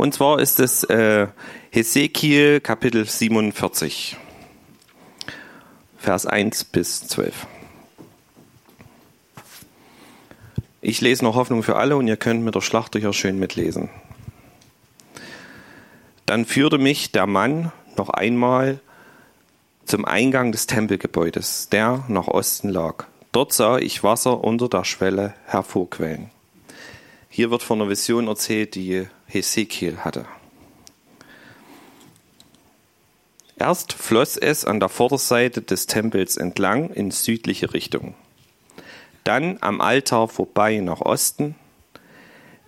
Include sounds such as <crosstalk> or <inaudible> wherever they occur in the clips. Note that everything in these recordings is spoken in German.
Und zwar ist es äh, Hesekiel Kapitel 47, Vers 1 bis 12. Ich lese noch Hoffnung für alle und ihr könnt mit der Schlachter hier schön mitlesen. Dann führte mich der Mann noch einmal zum Eingang des Tempelgebäudes, der nach Osten lag. Dort sah ich Wasser unter der Schwelle hervorquellen. Hier wird von einer Vision erzählt, die Hesekiel hatte. Erst floss es an der Vorderseite des Tempels entlang in südliche Richtung. Dann am Altar vorbei nach Osten.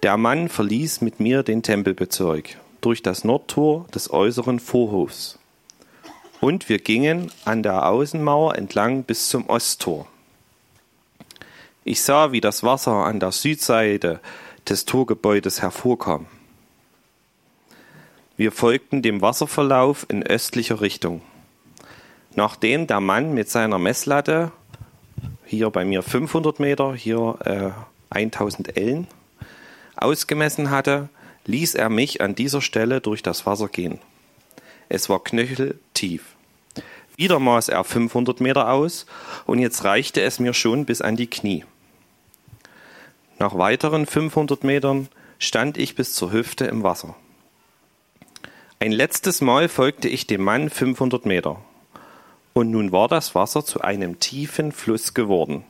Der Mann verließ mit mir den Tempelbezirk durch das Nordtor des äußeren Vorhofs. Und wir gingen an der Außenmauer entlang bis zum Osttor. Ich sah, wie das Wasser an der Südseite des Torgebäudes hervorkam. Wir folgten dem Wasserverlauf in östlicher Richtung. Nachdem der Mann mit seiner Messlatte, hier bei mir 500 Meter, hier äh, 1000 Ellen, ausgemessen hatte, ließ er mich an dieser Stelle durch das Wasser gehen. Es war knöcheltief. Wieder maß er 500 Meter aus und jetzt reichte es mir schon bis an die Knie. Nach weiteren 500 Metern stand ich bis zur Hüfte im Wasser. Ein letztes Mal folgte ich dem Mann 500 Meter. Und nun war das Wasser zu einem tiefen Fluss geworden,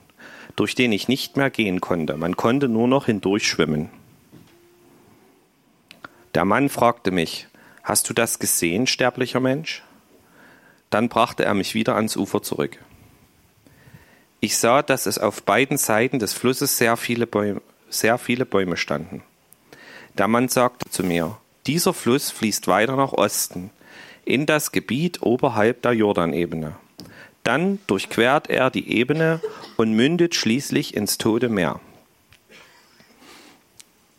durch den ich nicht mehr gehen konnte. Man konnte nur noch hindurchschwimmen. Der Mann fragte mich, Hast du das gesehen, sterblicher Mensch? Dann brachte er mich wieder ans Ufer zurück. Ich sah, dass es auf beiden Seiten des Flusses sehr viele Bäume, sehr viele Bäume standen. Der Mann sagte zu mir, dieser Fluss fließt weiter nach Osten, in das Gebiet oberhalb der Jordanebene. Dann durchquert er die Ebene und mündet schließlich ins Tote Meer.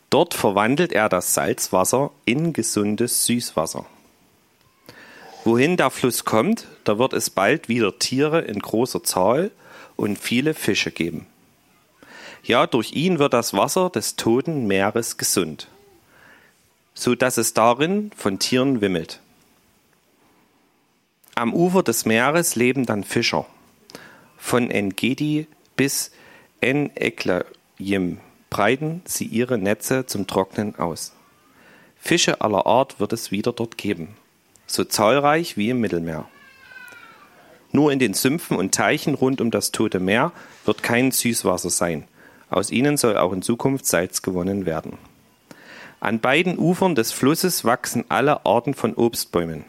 Dort verwandelt er das Salzwasser in gesundes Süßwasser. Wohin der Fluss kommt, da wird es bald wieder Tiere in großer Zahl und viele Fische geben. Ja, durch ihn wird das Wasser des toten Meeres gesund, so dass es darin von Tieren wimmelt. Am Ufer des Meeres leben dann Fischer. Von Engedi bis En-Eklayim breiten sie ihre Netze zum Trocknen aus. Fische aller Art wird es wieder dort geben, so zahlreich wie im Mittelmeer. Nur in den Sümpfen und Teichen rund um das Tote Meer wird kein Süßwasser sein. Aus ihnen soll auch in Zukunft Salz gewonnen werden. An beiden Ufern des Flusses wachsen alle Arten von Obstbäumen.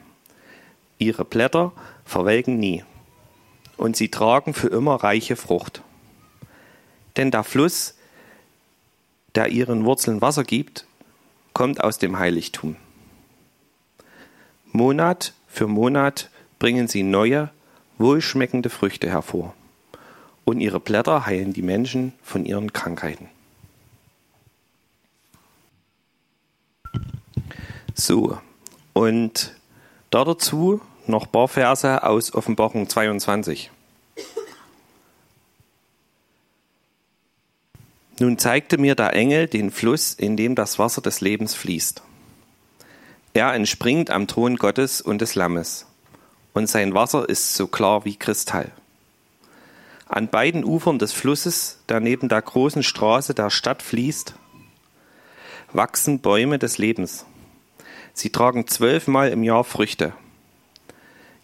Ihre Blätter verwelken nie und sie tragen für immer reiche Frucht. Denn der Fluss, der ihren Wurzeln Wasser gibt, kommt aus dem Heiligtum. Monat für Monat bringen sie neue, wohlschmeckende Früchte hervor. Und ihre Blätter heilen die Menschen von ihren Krankheiten. So, und da dazu noch ein paar Verse aus Offenbarung 22. Nun zeigte mir der Engel den Fluss, in dem das Wasser des Lebens fließt. Er entspringt am Thron Gottes und des Lammes und sein Wasser ist so klar wie Kristall. An beiden Ufern des Flusses, der neben der großen Straße der Stadt fließt, wachsen Bäume des Lebens. Sie tragen zwölfmal im Jahr Früchte,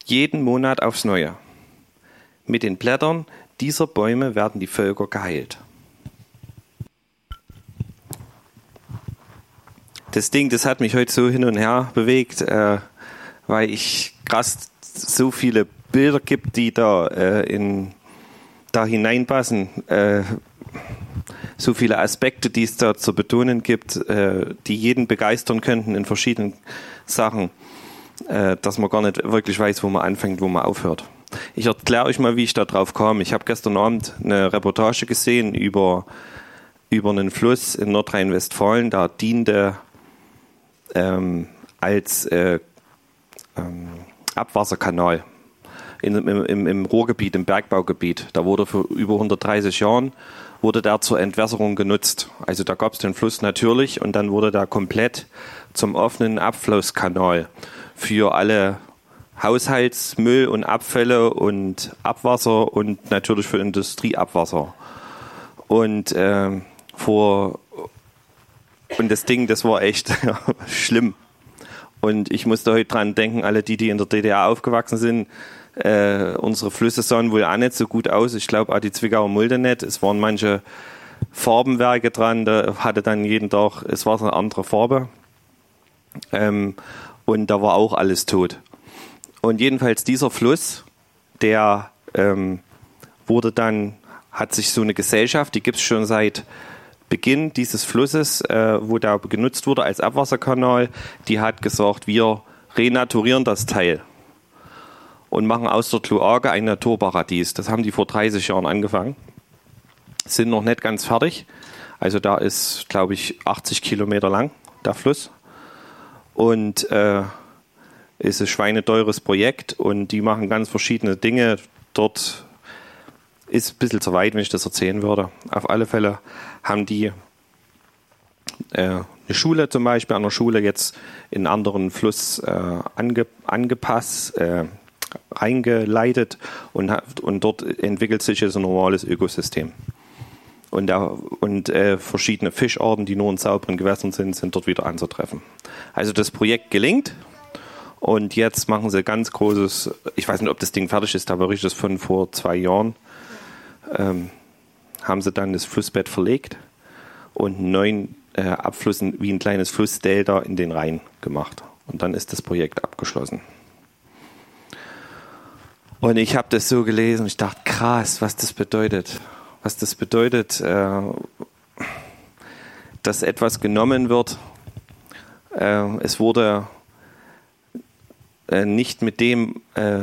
jeden Monat aufs Neue. Mit den Blättern dieser Bäume werden die Völker geheilt. Das Ding, das hat mich heute so hin und her bewegt, äh, weil ich krass so viele Bilder gibt, die da äh, in da hineinpassen, äh, so viele Aspekte, die es da zu betonen gibt, äh, die jeden begeistern könnten in verschiedenen Sachen, äh, dass man gar nicht wirklich weiß, wo man anfängt, wo man aufhört. Ich erkläre euch mal, wie ich da drauf kam. Ich habe gestern Abend eine Reportage gesehen über, über einen Fluss in Nordrhein-Westfalen, da diente ähm, als äh, ähm, Abwasserkanal in, im, im, im Ruhrgebiet, im Bergbaugebiet. Da wurde vor über 130 Jahren wurde der zur Entwässerung genutzt. Also da gab es den Fluss natürlich und dann wurde da komplett zum offenen Abflusskanal für alle Haushaltsmüll und Abfälle und Abwasser und natürlich für Industrieabwasser. Und äh, vor und das Ding, das war echt <laughs> schlimm. Und ich musste heute dran denken, alle die, die in der DDR aufgewachsen sind, äh, unsere Flüsse sahen wohl auch nicht so gut aus. Ich glaube auch die Zwickauer Mulde nicht. Es waren manche Farbenwerke dran, da hatte dann jeden Tag, es war eine andere Farbe. Ähm, und da war auch alles tot. Und jedenfalls dieser Fluss, der ähm, wurde dann, hat sich so eine Gesellschaft, die gibt es schon seit Beginn dieses Flusses, äh, wo der genutzt wurde als Abwasserkanal, die hat gesagt, wir renaturieren das Teil und machen aus der Kloake ein Naturparadies. Das haben die vor 30 Jahren angefangen. Sind noch nicht ganz fertig. Also da ist, glaube ich, 80 Kilometer lang der Fluss. Und äh, ist ein schweineteures Projekt und die machen ganz verschiedene Dinge. Dort ist ein bisschen zu weit, wenn ich das erzählen würde. Auf alle Fälle haben die äh, eine Schule zum Beispiel an der Schule jetzt in einen anderen Fluss äh, ange, angepasst, äh, reingeleitet und, und dort entwickelt sich jetzt ein normales Ökosystem. Und, der, und äh, verschiedene Fischarten, die nur in sauberen Gewässern sind, sind dort wieder anzutreffen. Also das Projekt gelingt und jetzt machen sie ganz großes, ich weiß nicht, ob das Ding fertig ist, aber ich das von vor zwei Jahren, ähm, haben sie dann das Flussbett verlegt und neun äh, Abflüssen wie ein kleines Flussdelta in den Rhein gemacht. Und dann ist das Projekt abgeschlossen. Und ich habe das so gelesen und ich dachte, krass, was das bedeutet. Was das bedeutet, äh, dass etwas genommen wird. Äh, es wurde äh, nicht mit dem, äh,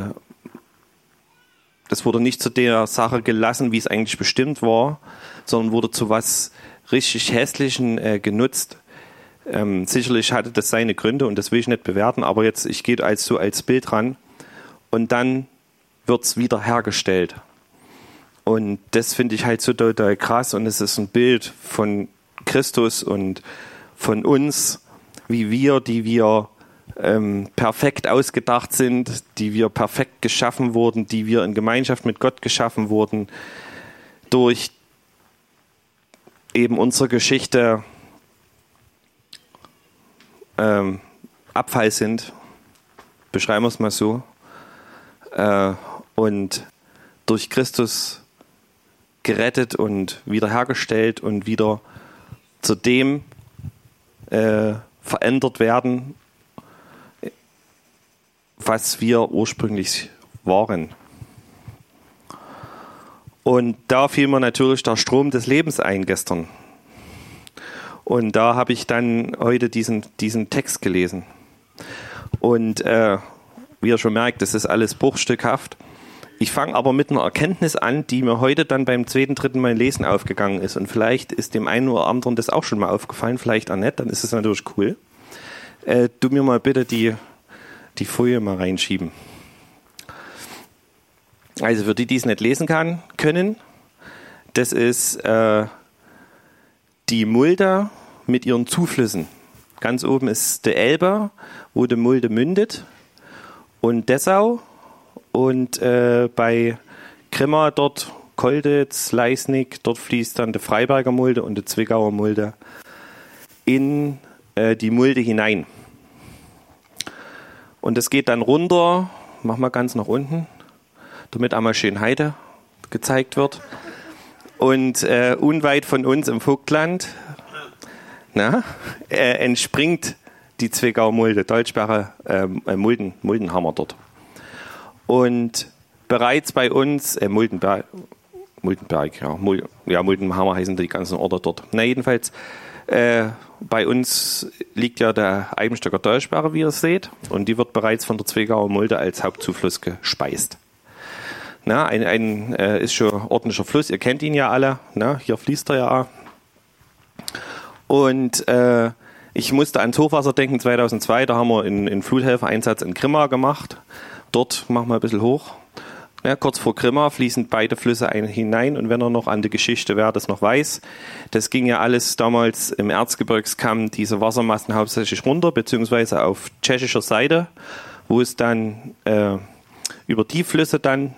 das wurde nicht zu der Sache gelassen, wie es eigentlich bestimmt war, sondern wurde zu was richtig Hässlichen äh, genutzt. Ähm, sicherlich hatte das seine Gründe und das will ich nicht bewerten, aber jetzt, ich gehe als so als Bild ran. Und dann wird es wiederhergestellt. Und das finde ich halt so total krass und es ist ein Bild von Christus und von uns, wie wir, die wir ähm, perfekt ausgedacht sind, die wir perfekt geschaffen wurden, die wir in Gemeinschaft mit Gott geschaffen wurden, durch eben unsere Geschichte ähm, Abfall sind, beschreiben wir es mal so. Äh, und durch Christus gerettet und wiederhergestellt und wieder zu dem äh, verändert werden, was wir ursprünglich waren. Und da fiel mir natürlich der Strom des Lebens ein gestern. Und da habe ich dann heute diesen, diesen Text gelesen. Und äh, wie ihr schon merkt, das ist alles bruchstückhaft. Ich fange aber mit einer Erkenntnis an, die mir heute dann beim zweiten, dritten Mal Lesen aufgegangen ist. Und vielleicht ist dem einen oder anderen das auch schon mal aufgefallen, vielleicht auch nicht, dann ist es natürlich cool. Äh, du mir mal bitte die, die Folie mal reinschieben. Also für die, die es nicht lesen kann, können, das ist äh, die Mulde mit ihren Zuflüssen. Ganz oben ist der Elbe, wo die Mulde mündet. Und Dessau und äh, bei Grimma dort, Kolditz, Leisnig, dort fließt dann die Freiberger Mulde und die Zwickauer Mulde in äh, die Mulde hinein. Und es geht dann runter, mach mal ganz nach unten, damit einmal schön Heide gezeigt wird. Und äh, unweit von uns im Vogtland na, äh, entspringt die Zwickauer Mulde, Dolchsperre, ähm, äh, Mulden, Muldenhammer dort. Und bereits bei uns, äh, Muldenberg, Muldenberg, ja, Mul, ja, Muldenhammer heißen die ganzen Orte dort. Na, jedenfalls, äh, bei uns liegt ja der Eibenstöcker Dolchsperre, wie ihr seht, und die wird bereits von der Zwickauer Mulde als Hauptzufluss gespeist. Na, ein, ein äh, ist schon ordentlicher Fluss, ihr kennt ihn ja alle, na, hier fließt er ja. Und äh, ich musste ans Hochwasser denken 2002, da haben wir einen, Fluthelfereinsatz in Grimma gemacht dort machen wir ein bisschen hoch. Ja, kurz vor Grimma fließen beide Flüsse ein, hinein und wenn er noch an die Geschichte, wer das noch weiß, das ging ja alles damals im Erzgebirgskamm, diese Wassermassen hauptsächlich runter, beziehungsweise auf tschechischer Seite, wo es dann äh, über die Flüsse dann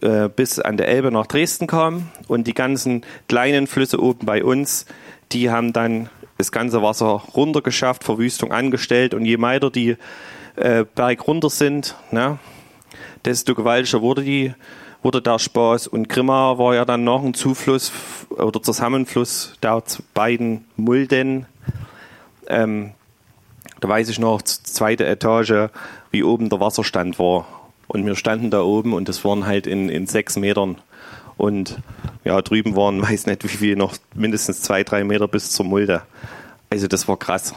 äh, bis an der Elbe nach Dresden kam und die ganzen kleinen Flüsse oben bei uns, die haben dann das ganze Wasser runtergeschafft, Verwüstung angestellt und je weiter die äh, Berg runter sind, ne, desto gewaltiger wurde die wurde der Spaß und Grimma war ja dann noch ein Zufluss oder Zusammenfluss der beiden Mulden. Ähm, da weiß ich noch, zweite Etage, wie oben der Wasserstand war. Und wir standen da oben und das waren halt in, in sechs Metern. Und ja, drüben waren, <laughs> weiß nicht wie viel, noch mindestens zwei, drei Meter bis zur Mulde. Also das war krass.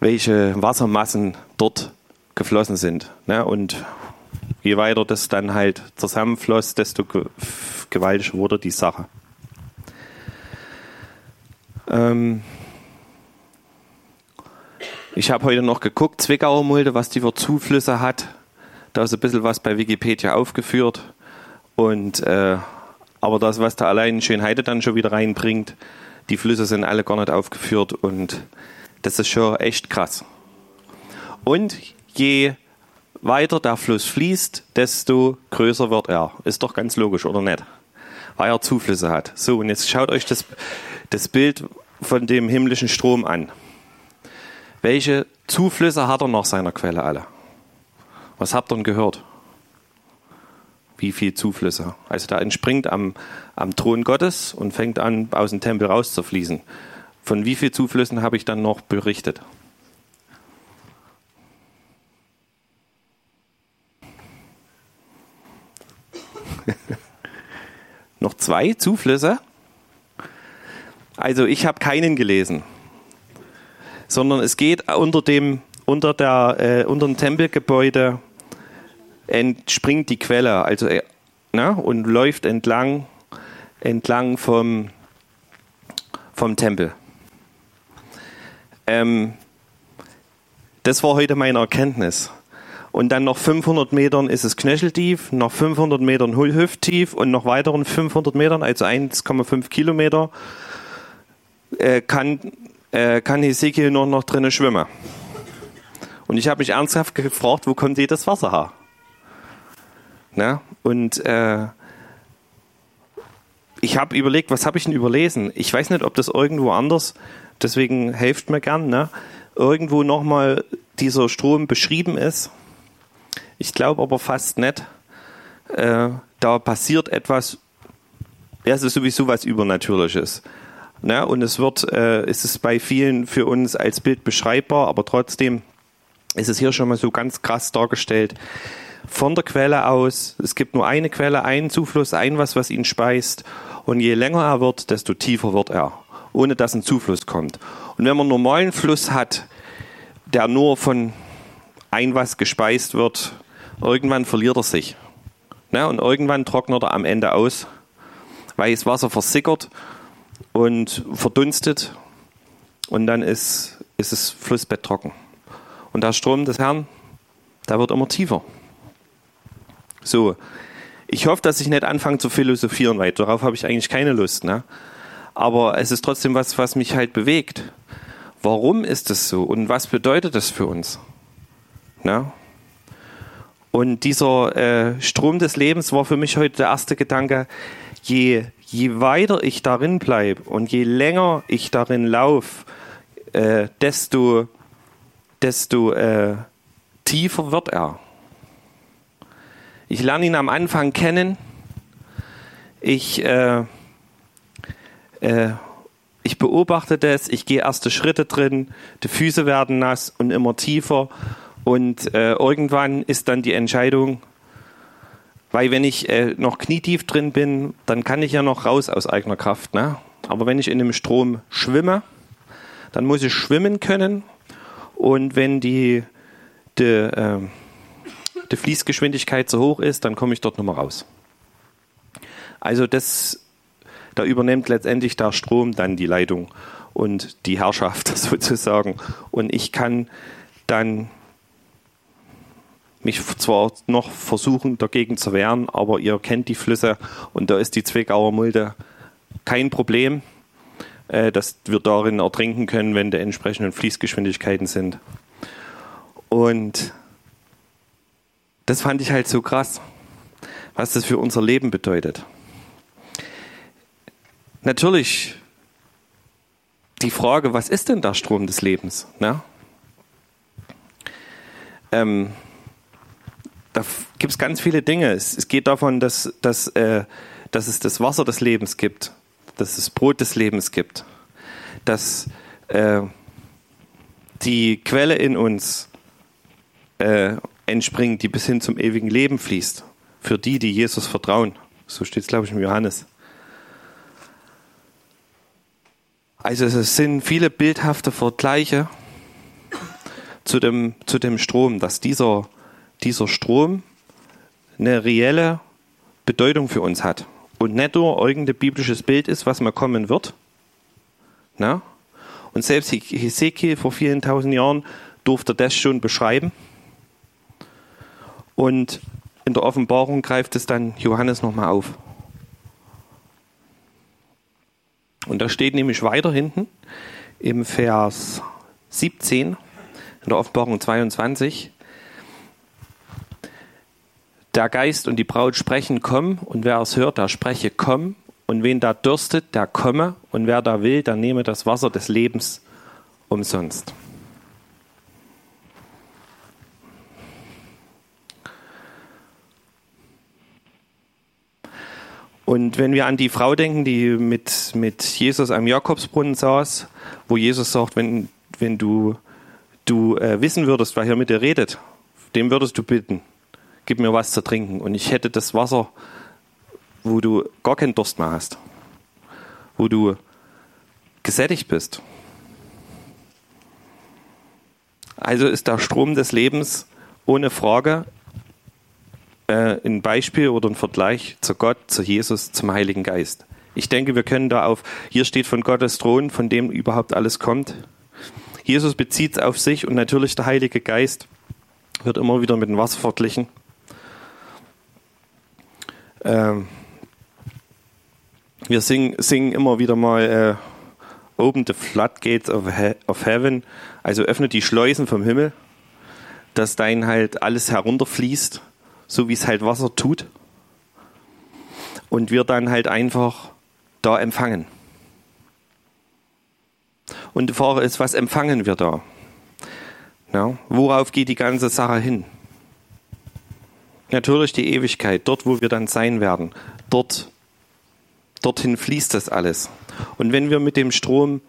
Welche Wassermassen dort geflossen sind. Ne? Und je weiter das dann halt zusammenfloss, desto gewaltiger wurde die Sache. Ähm ich habe heute noch geguckt, Zwickauer Mulde, was die für Zuflüsse hat. Da ist ein bisschen was bei Wikipedia aufgeführt. Und, äh, aber das, was da allein Schönheide dann schon wieder reinbringt, die Flüsse sind alle gar nicht aufgeführt und das ist schon echt krass. Und je weiter der Fluss fließt, desto größer wird er. Ist doch ganz logisch, oder nicht? Weil er Zuflüsse hat. So, und jetzt schaut euch das, das Bild von dem himmlischen Strom an. Welche Zuflüsse hat er nach seiner Quelle alle? Was habt ihr denn gehört? Wie viele Zuflüsse? Also da entspringt am, am Thron Gottes und fängt an, aus dem Tempel rauszufließen. Von wie vielen Zuflüssen habe ich dann noch berichtet? <laughs> noch zwei Zuflüsse? Also ich habe keinen gelesen, sondern es geht unter dem unter der äh, unter dem Tempelgebäude entspringt die Quelle, also äh, na, und läuft entlang, entlang vom, vom Tempel. Ähm, das war heute meine Erkenntnis. Und dann noch 500 Metern ist es knöcheltief, noch 500 Metern hüfttief und noch weiteren 500 Metern, also 1,5 Kilometer, äh, kann, äh, kann Hesekiel noch, noch drinnen schwimmen. Und ich habe mich ernsthaft gefragt, wo kommt jedes Wasser her? Ne? Und äh, ich habe überlegt, was habe ich denn überlesen? Ich weiß nicht, ob das irgendwo anders, deswegen helft mir gern, ne? irgendwo nochmal dieser Strom beschrieben ist. Ich glaube aber fast nicht. Äh, da passiert etwas, es ist sowieso was Übernatürliches. Ne? Und es wird, äh, ist es bei vielen für uns als Bild beschreibbar, aber trotzdem ist es hier schon mal so ganz krass dargestellt von der Quelle aus. Es gibt nur eine Quelle, einen Zufluss, ein was, was ihn speist. Und je länger er wird, desto tiefer wird er, ohne dass ein Zufluss kommt. Und wenn man einen normalen Fluss hat, der nur von ein was gespeist wird, irgendwann verliert er sich. Ne? Und irgendwann trocknet er am Ende aus, weil das Wasser versickert und verdunstet und dann ist, ist das Flussbett trocken. Und der Strom des Herrn, der wird immer tiefer. So, ich hoffe, dass ich nicht anfange zu philosophieren, weil darauf habe ich eigentlich keine Lust. Ne? Aber es ist trotzdem was, was mich halt bewegt. Warum ist das so und was bedeutet das für uns? Ne? Und dieser äh, Strom des Lebens war für mich heute der erste Gedanke, je, je weiter ich darin bleibe und je länger ich darin laufe, äh, desto, desto äh, tiefer wird er. Ich lerne ihn am Anfang kennen. Ich, äh, äh, ich beobachte das, ich gehe erste Schritte drin, die Füße werden nass und immer tiefer. Und äh, irgendwann ist dann die Entscheidung, weil wenn ich äh, noch knietief drin bin, dann kann ich ja noch raus aus eigener Kraft. Ne? Aber wenn ich in dem Strom schwimme, dann muss ich schwimmen können. Und wenn die, die äh, die Fließgeschwindigkeit zu hoch ist, dann komme ich dort nochmal raus. Also das, da übernimmt letztendlich der Strom dann die Leitung und die Herrschaft <laughs> sozusagen. Und ich kann dann mich zwar noch versuchen dagegen zu wehren, aber ihr kennt die Flüsse und da ist die Zwickauer Mulde kein Problem, äh, dass wir darin ertrinken können, wenn die entsprechenden Fließgeschwindigkeiten sind. Und das fand ich halt so krass, was das für unser Leben bedeutet. Natürlich die Frage, was ist denn der Strom des Lebens? Ne? Ähm, da gibt es ganz viele Dinge. Es, es geht davon, dass, dass, äh, dass es das Wasser des Lebens gibt, dass es Brot des Lebens gibt, dass äh, die Quelle in uns äh, entspringt, die bis hin zum ewigen Leben fließt, für die, die Jesus vertrauen. So steht es, glaube ich, im Johannes. Also es sind viele bildhafte Vergleiche zu dem, zu dem Strom, dass dieser, dieser Strom eine reelle Bedeutung für uns hat und nicht nur irgendein biblisches Bild ist, was mal kommen wird. Na? Und selbst Hesekiel vor vielen tausend Jahren durfte das schon beschreiben. Und in der Offenbarung greift es dann Johannes nochmal auf. Und da steht nämlich weiter hinten im Vers 17 in der Offenbarung 22, der Geist und die Braut sprechen, komm, und wer es hört, der spreche, komm, und wen da dürstet, der komme, und wer da will, der nehme das Wasser des Lebens umsonst. Und wenn wir an die Frau denken, die mit, mit Jesus am Jakobsbrunnen saß, wo Jesus sagt, wenn, wenn du, du äh, wissen würdest, wer hier mit dir redet, dem würdest du bitten, gib mir was zu trinken. Und ich hätte das Wasser, wo du gar keinen Durst mehr hast, wo du gesättigt bist. Also ist der Strom des Lebens ohne Frage äh, ein Beispiel oder ein Vergleich zu Gott, zu Jesus, zum Heiligen Geist. Ich denke, wir können da auf, hier steht von Gottes Thron, von dem überhaupt alles kommt. Jesus bezieht es auf sich und natürlich der Heilige Geist wird immer wieder mit dem Wasser verglichen. Ähm, wir singen, singen immer wieder mal äh, Open the Floodgates of, he of Heaven, also öffne die Schleusen vom Himmel, dass dein halt alles herunterfließt so wie es halt Wasser tut. Und wir dann halt einfach da empfangen. Und die Frage ist, was empfangen wir da? Ja, worauf geht die ganze Sache hin? Natürlich die Ewigkeit, dort, wo wir dann sein werden. Dort, dorthin fließt das alles. Und wenn wir mit dem Strom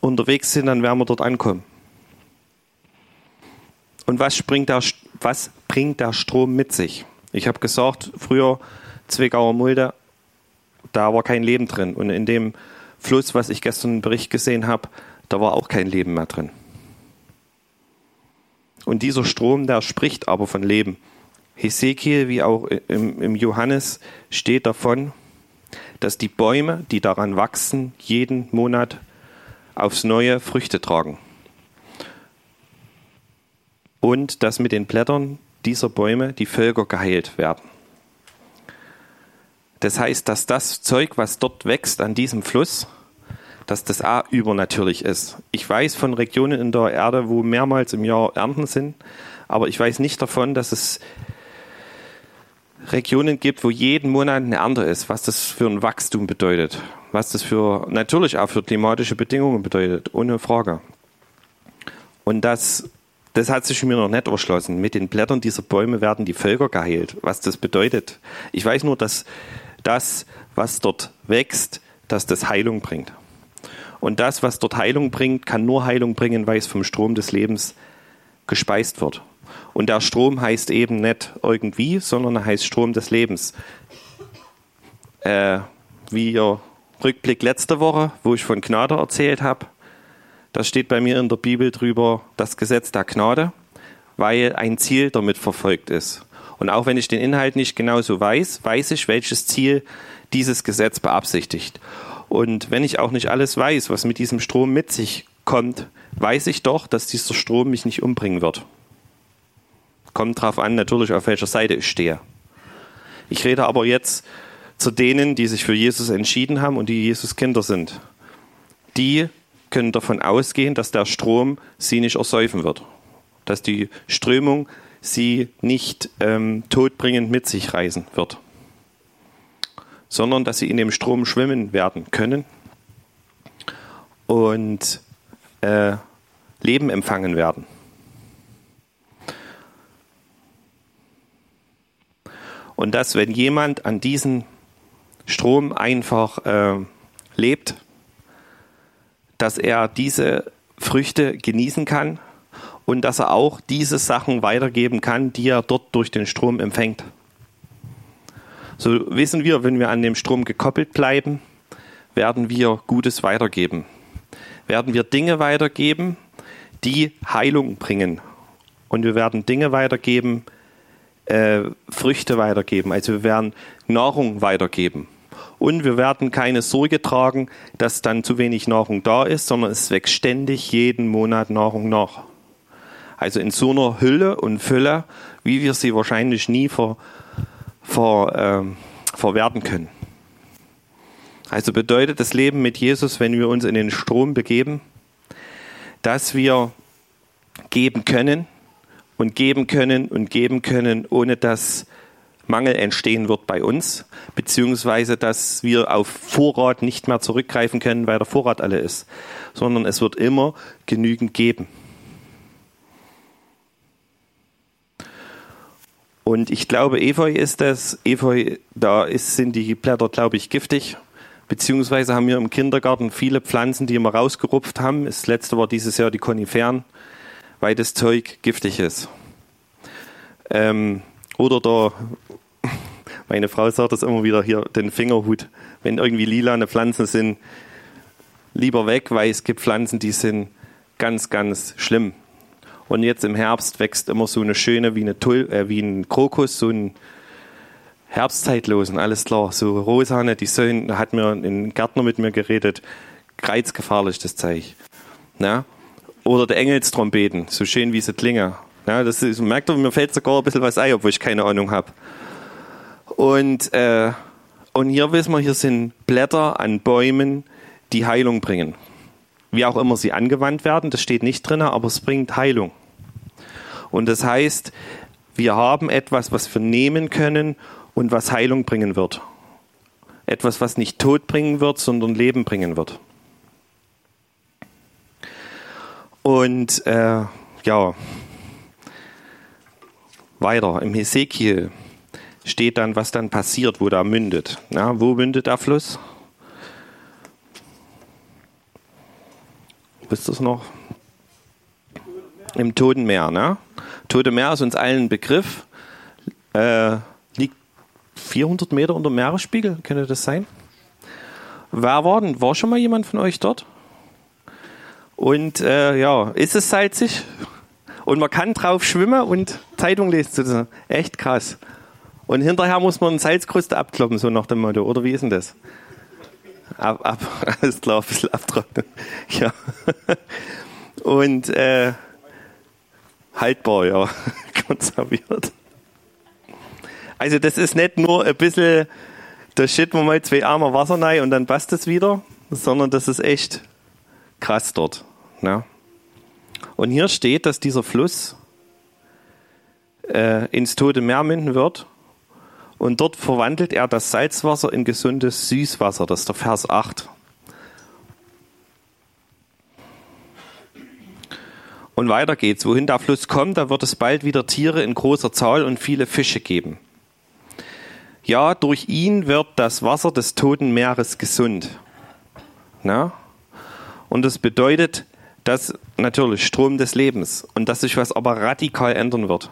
unterwegs sind, dann werden wir dort ankommen. Und was, der, was bringt der Strom mit sich? Ich habe gesagt, früher Zwickauer Mulde, da war kein Leben drin. Und in dem Fluss, was ich gestern im Bericht gesehen habe, da war auch kein Leben mehr drin. Und dieser Strom, der spricht aber von Leben. Hesekiel, wie auch im, im Johannes, steht davon, dass die Bäume, die daran wachsen, jeden Monat aufs neue Früchte tragen und dass mit den Blättern dieser Bäume die Völker geheilt werden. Das heißt, dass das Zeug, was dort wächst an diesem Fluss, dass das A übernatürlich ist. Ich weiß von Regionen in der Erde, wo mehrmals im Jahr Ernten sind, aber ich weiß nicht davon, dass es Regionen gibt, wo jeden Monat eine Ernte ist, was das für ein Wachstum bedeutet, was das für natürlich auch für klimatische Bedingungen bedeutet, ohne Frage. Und dass das hat sich mir noch nicht erschlossen. Mit den Blättern dieser Bäume werden die Völker geheilt. Was das bedeutet. Ich weiß nur, dass das, was dort wächst, dass das Heilung bringt. Und das, was dort Heilung bringt, kann nur Heilung bringen, weil es vom Strom des Lebens gespeist wird. Und der Strom heißt eben nicht irgendwie, sondern er heißt Strom des Lebens. Äh, wie ihr Rückblick letzte Woche, wo ich von Gnade erzählt habe, da steht bei mir in der Bibel drüber das Gesetz der Gnade, weil ein Ziel damit verfolgt ist. Und auch wenn ich den Inhalt nicht genau so weiß, weiß ich, welches Ziel dieses Gesetz beabsichtigt. Und wenn ich auch nicht alles weiß, was mit diesem Strom mit sich kommt, weiß ich doch, dass dieser Strom mich nicht umbringen wird. Kommt drauf an, natürlich, auf welcher Seite ich stehe. Ich rede aber jetzt zu denen, die sich für Jesus entschieden haben und die Jesus Kinder sind. Die können davon ausgehen, dass der Strom sie nicht ersäufen wird. Dass die Strömung sie nicht ähm, todbringend mit sich reißen wird. Sondern dass sie in dem Strom schwimmen werden können und äh, Leben empfangen werden. Und dass, wenn jemand an diesen Strom einfach äh, lebt, dass er diese Früchte genießen kann und dass er auch diese Sachen weitergeben kann, die er dort durch den Strom empfängt. So wissen wir, wenn wir an dem Strom gekoppelt bleiben, werden wir Gutes weitergeben. Werden wir Dinge weitergeben, die Heilung bringen. Und wir werden Dinge weitergeben, äh, Früchte weitergeben. Also wir werden Nahrung weitergeben. Und wir werden keine Sorge tragen, dass dann zu wenig Nahrung da ist, sondern es wächst ständig jeden Monat Nahrung nach. Also in so einer Hülle und Fülle, wie wir sie wahrscheinlich nie ver, ver, äh, verwerten können. Also bedeutet das Leben mit Jesus, wenn wir uns in den Strom begeben, dass wir geben können und geben können und geben können, ohne dass Mangel entstehen wird bei uns, beziehungsweise dass wir auf Vorrat nicht mehr zurückgreifen können, weil der Vorrat alle ist, sondern es wird immer genügend geben. Und ich glaube, Efeu ist das. Efeu, da ist, sind die Blätter, glaube ich, giftig. Beziehungsweise haben wir im Kindergarten viele Pflanzen, die wir rausgerupft haben. Das letzte war dieses Jahr die Koniferen, weil das Zeug giftig ist. Ähm, oder da, meine Frau sagt das immer wieder hier, den Fingerhut. Wenn irgendwie lilane Pflanzen sind, lieber weg, weil es gibt Pflanzen, die sind ganz, ganz schlimm. Und jetzt im Herbst wächst immer so eine schöne, wie, eine Tull, äh, wie ein Krokus, so ein Herbstzeitlosen, alles klar. So Rosane, die sollen, hat mir ein Gärtner mit mir geredet, kreuzgefährlich das Zeug. Na? Oder der Engelstrompeten, so schön wie sie klingen. Ja, das ist, merkt ihr, mir fällt sogar ein bisschen was ein, obwohl ich keine Ahnung habe. Und, äh, und hier wissen wir, hier sind Blätter an Bäumen, die Heilung bringen. Wie auch immer sie angewandt werden, das steht nicht drin, aber es bringt Heilung. Und das heißt, wir haben etwas, was wir nehmen können und was Heilung bringen wird. Etwas, was nicht Tod bringen wird, sondern Leben bringen wird. Und äh, ja, weiter im Hesekiel steht dann, was dann passiert, wo da mündet. Ja, wo mündet der Fluss? Wisst ihr es noch? Im Toten Meer. Ne? Tote Meer ist uns allen ein Begriff. Äh, liegt 400 Meter unter dem Meeresspiegel. Könnte das sein? Wer war denn? War schon mal jemand von euch dort? Und äh, ja, ist es salzig? Und man kann drauf schwimmen und Zeitung lesen. Echt krass. Und hinterher muss man eine Salzkruste abkloppen, so nach dem Motto. Oder wie ist denn das? Ab, ab, <laughs> alles klar, ein bisschen abtrocknen. <laughs> Ja. Und äh, haltbar, ja, <laughs> konserviert. Also das ist nicht nur ein bisschen der Shit, wo mal zwei Arme Wasser rein und dann passt es wieder, sondern das ist echt krass dort. Ne? Und hier steht, dass dieser Fluss äh, ins Tote Meer münden wird. Und dort verwandelt er das Salzwasser in gesundes Süßwasser. Das ist der Vers 8. Und weiter geht's. Wohin der Fluss kommt, da wird es bald wieder Tiere in großer Zahl und viele Fische geben. Ja, durch ihn wird das Wasser des Toten Meeres gesund. Na? Und das bedeutet, dass natürlich Strom des Lebens und dass sich was aber radikal ändern wird.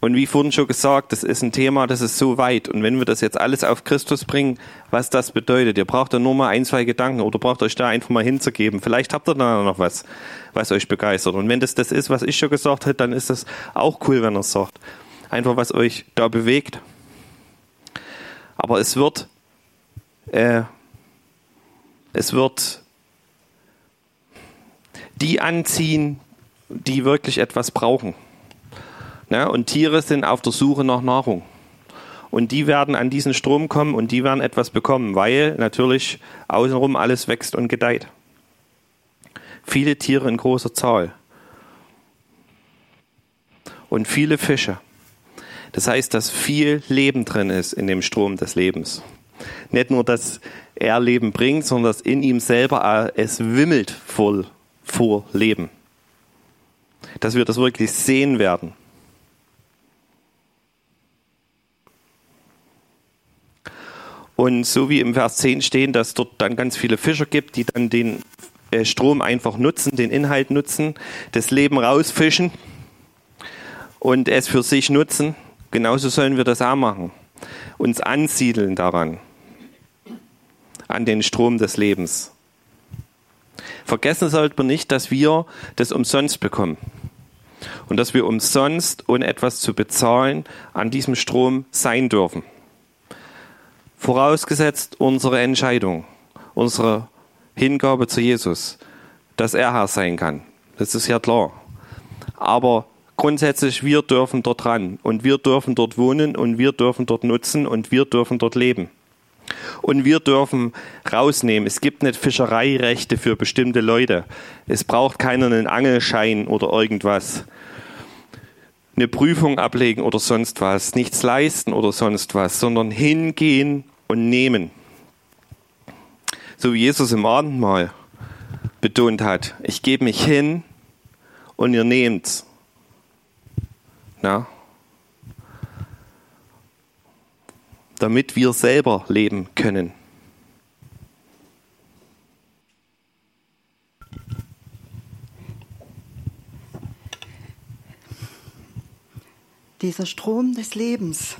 Und wie vorhin schon gesagt, das ist ein Thema, das ist so weit. Und wenn wir das jetzt alles auf Christus bringen, was das bedeutet, ihr braucht da nur mal ein, zwei Gedanken oder braucht euch da einfach mal hinzugeben. Vielleicht habt ihr da noch was, was euch begeistert. Und wenn das das ist, was ich schon gesagt habe, dann ist das auch cool, wenn ihr es sagt. Einfach, was euch da bewegt. Aber es wird, äh, es wird die anziehen, die wirklich etwas brauchen. Ne? Und Tiere sind auf der Suche nach Nahrung. Und die werden an diesen Strom kommen und die werden etwas bekommen, weil natürlich außenrum alles wächst und gedeiht. Viele Tiere in großer Zahl. Und viele Fische. Das heißt, dass viel Leben drin ist in dem Strom des Lebens. Nicht nur, dass er Leben bringt, sondern dass in ihm selber es wimmelt voll vor Leben. Dass wir das wirklich sehen werden. Und so wie im Vers 10 stehen, dass dort dann ganz viele Fischer gibt, die dann den äh, Strom einfach nutzen, den Inhalt nutzen, das Leben rausfischen und es für sich nutzen. Genauso sollen wir das auch machen. Uns ansiedeln daran, an den Strom des Lebens. Vergessen sollte man nicht, dass wir das umsonst bekommen. Und dass wir umsonst, ohne etwas zu bezahlen, an diesem Strom sein dürfen. Vorausgesetzt unsere Entscheidung, unsere Hingabe zu Jesus, dass er Herr sein kann. Das ist ja klar. Aber grundsätzlich, wir dürfen dort ran und wir dürfen dort wohnen und wir dürfen dort nutzen und wir dürfen dort leben. Und wir dürfen rausnehmen. Es gibt nicht Fischereirechte für bestimmte Leute. Es braucht keiner einen Angelschein oder irgendwas. Eine Prüfung ablegen oder sonst was. Nichts leisten oder sonst was, sondern hingehen und nehmen. So wie Jesus im Abendmahl betont hat, ich gebe mich hin und ihr nehmt's. Na? Damit wir selber leben können. Dieser Strom des Lebens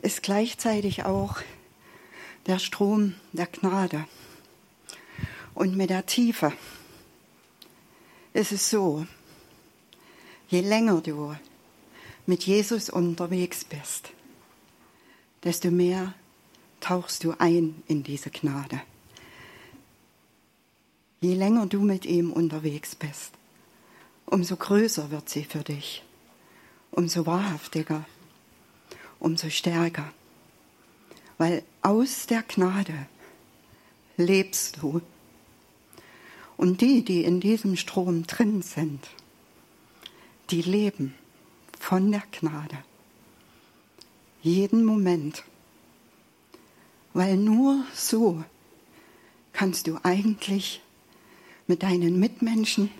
ist gleichzeitig auch der Strom der Gnade. Und mit der Tiefe ist es so, je länger du mit Jesus unterwegs bist, desto mehr tauchst du ein in diese Gnade. Je länger du mit ihm unterwegs bist, umso größer wird sie für dich, umso wahrhaftiger umso stärker. Weil aus der Gnade lebst du. Und die, die in diesem Strom drin sind, die leben von der Gnade. Jeden Moment. Weil nur so kannst du eigentlich mit deinen Mitmenschen,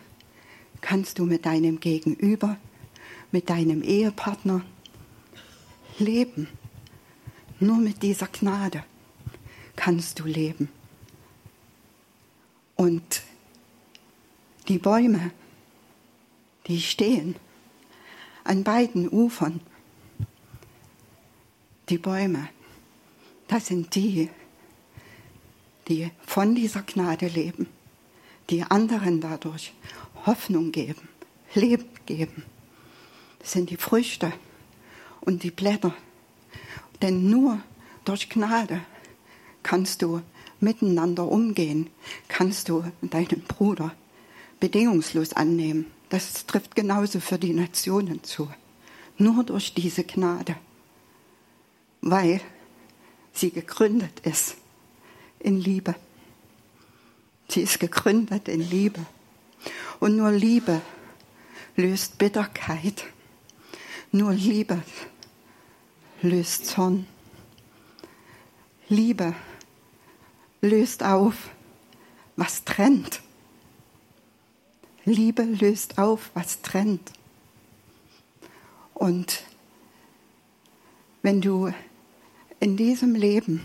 kannst du mit deinem Gegenüber, mit deinem Ehepartner, leben. Nur mit dieser Gnade kannst du leben. Und die Bäume, die stehen an beiden Ufern, die Bäume, das sind die, die von dieser Gnade leben, die anderen dadurch Hoffnung geben, Leben geben. Das sind die Früchte und die Blätter. Denn nur durch Gnade kannst du miteinander umgehen, kannst du deinen Bruder bedingungslos annehmen. Das trifft genauso für die Nationen zu. Nur durch diese Gnade, weil sie gegründet ist in Liebe. Sie ist gegründet in Liebe. Und nur Liebe löst Bitterkeit. Nur Liebe löst Zorn. Liebe löst auf, was trennt. Liebe löst auf, was trennt. Und wenn du in diesem Leben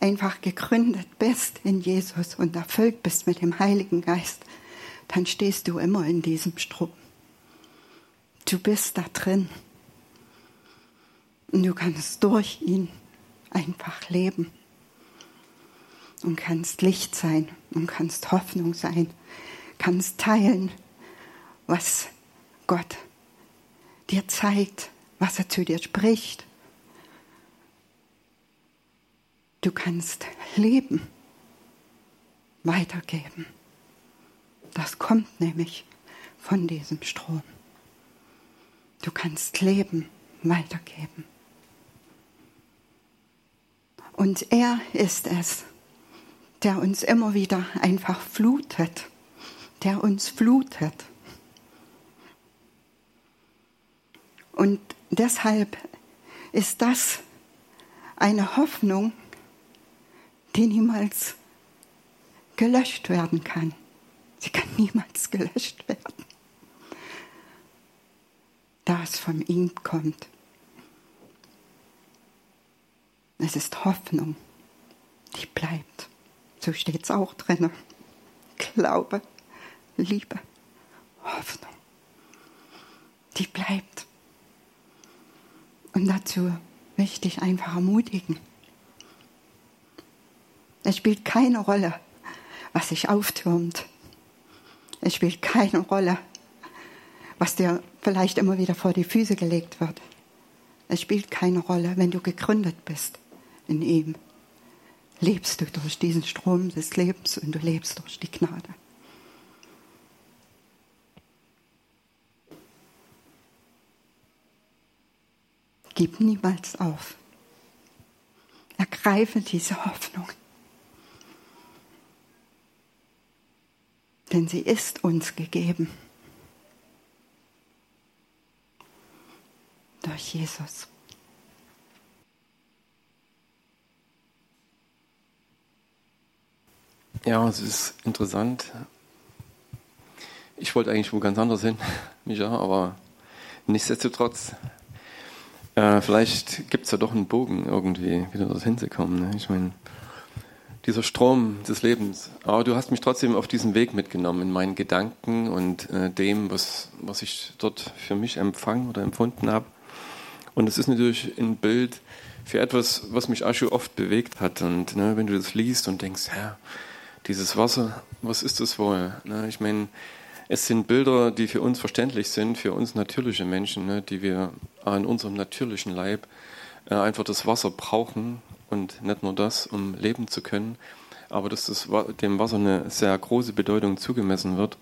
einfach gegründet bist in Jesus und erfüllt bist mit dem Heiligen Geist, dann stehst du immer in diesem Strom. Du bist da drin. Und du kannst durch ihn einfach leben. Und kannst Licht sein und kannst Hoffnung sein. Kannst teilen, was Gott dir zeigt, was er zu dir spricht. Du kannst Leben weitergeben. Das kommt nämlich, von diesem Strom. Du kannst Leben weitergeben. Und er ist es, der uns immer wieder einfach flutet, der uns flutet. Und deshalb ist das eine Hoffnung, die niemals gelöscht werden kann. Sie kann niemals gelöscht werden, da es von ihm kommt. Es ist Hoffnung, die bleibt. So steht es auch drin. Glaube, Liebe, Hoffnung, die bleibt. Und dazu möchte ich einfach ermutigen. Es spielt keine Rolle, was sich auftürmt. Es spielt keine Rolle, was dir vielleicht immer wieder vor die Füße gelegt wird. Es spielt keine Rolle, wenn du gegründet bist in ihm. Lebst du durch diesen Strom des Lebens und du lebst durch die Gnade. Gib niemals auf. Ergreife diese Hoffnung. Denn sie ist uns gegeben. Durch Jesus. Ja, es ist interessant. Ich wollte eigentlich wo ganz anders hin, <laughs> Micha, aber nichtsdestotrotz äh, vielleicht gibt es ja doch einen Bogen irgendwie, wieder dorthin zu kommen. Ne? Ich meine, dieser Strom des Lebens. Aber du hast mich trotzdem auf diesen Weg mitgenommen, in meinen Gedanken und äh, dem, was, was ich dort für mich empfangen oder empfunden habe. Und es ist natürlich ein Bild für etwas, was mich auch schon oft bewegt hat. Und ne, wenn du das liest und denkst, ja, dieses Wasser, was ist das wohl? Ne, ich meine, es sind Bilder, die für uns verständlich sind, für uns natürliche Menschen, ne, die wir in unserem natürlichen Leib äh, einfach das Wasser brauchen und nicht nur das, um leben zu können, aber dass das, dem Wasser eine sehr große Bedeutung zugemessen wird.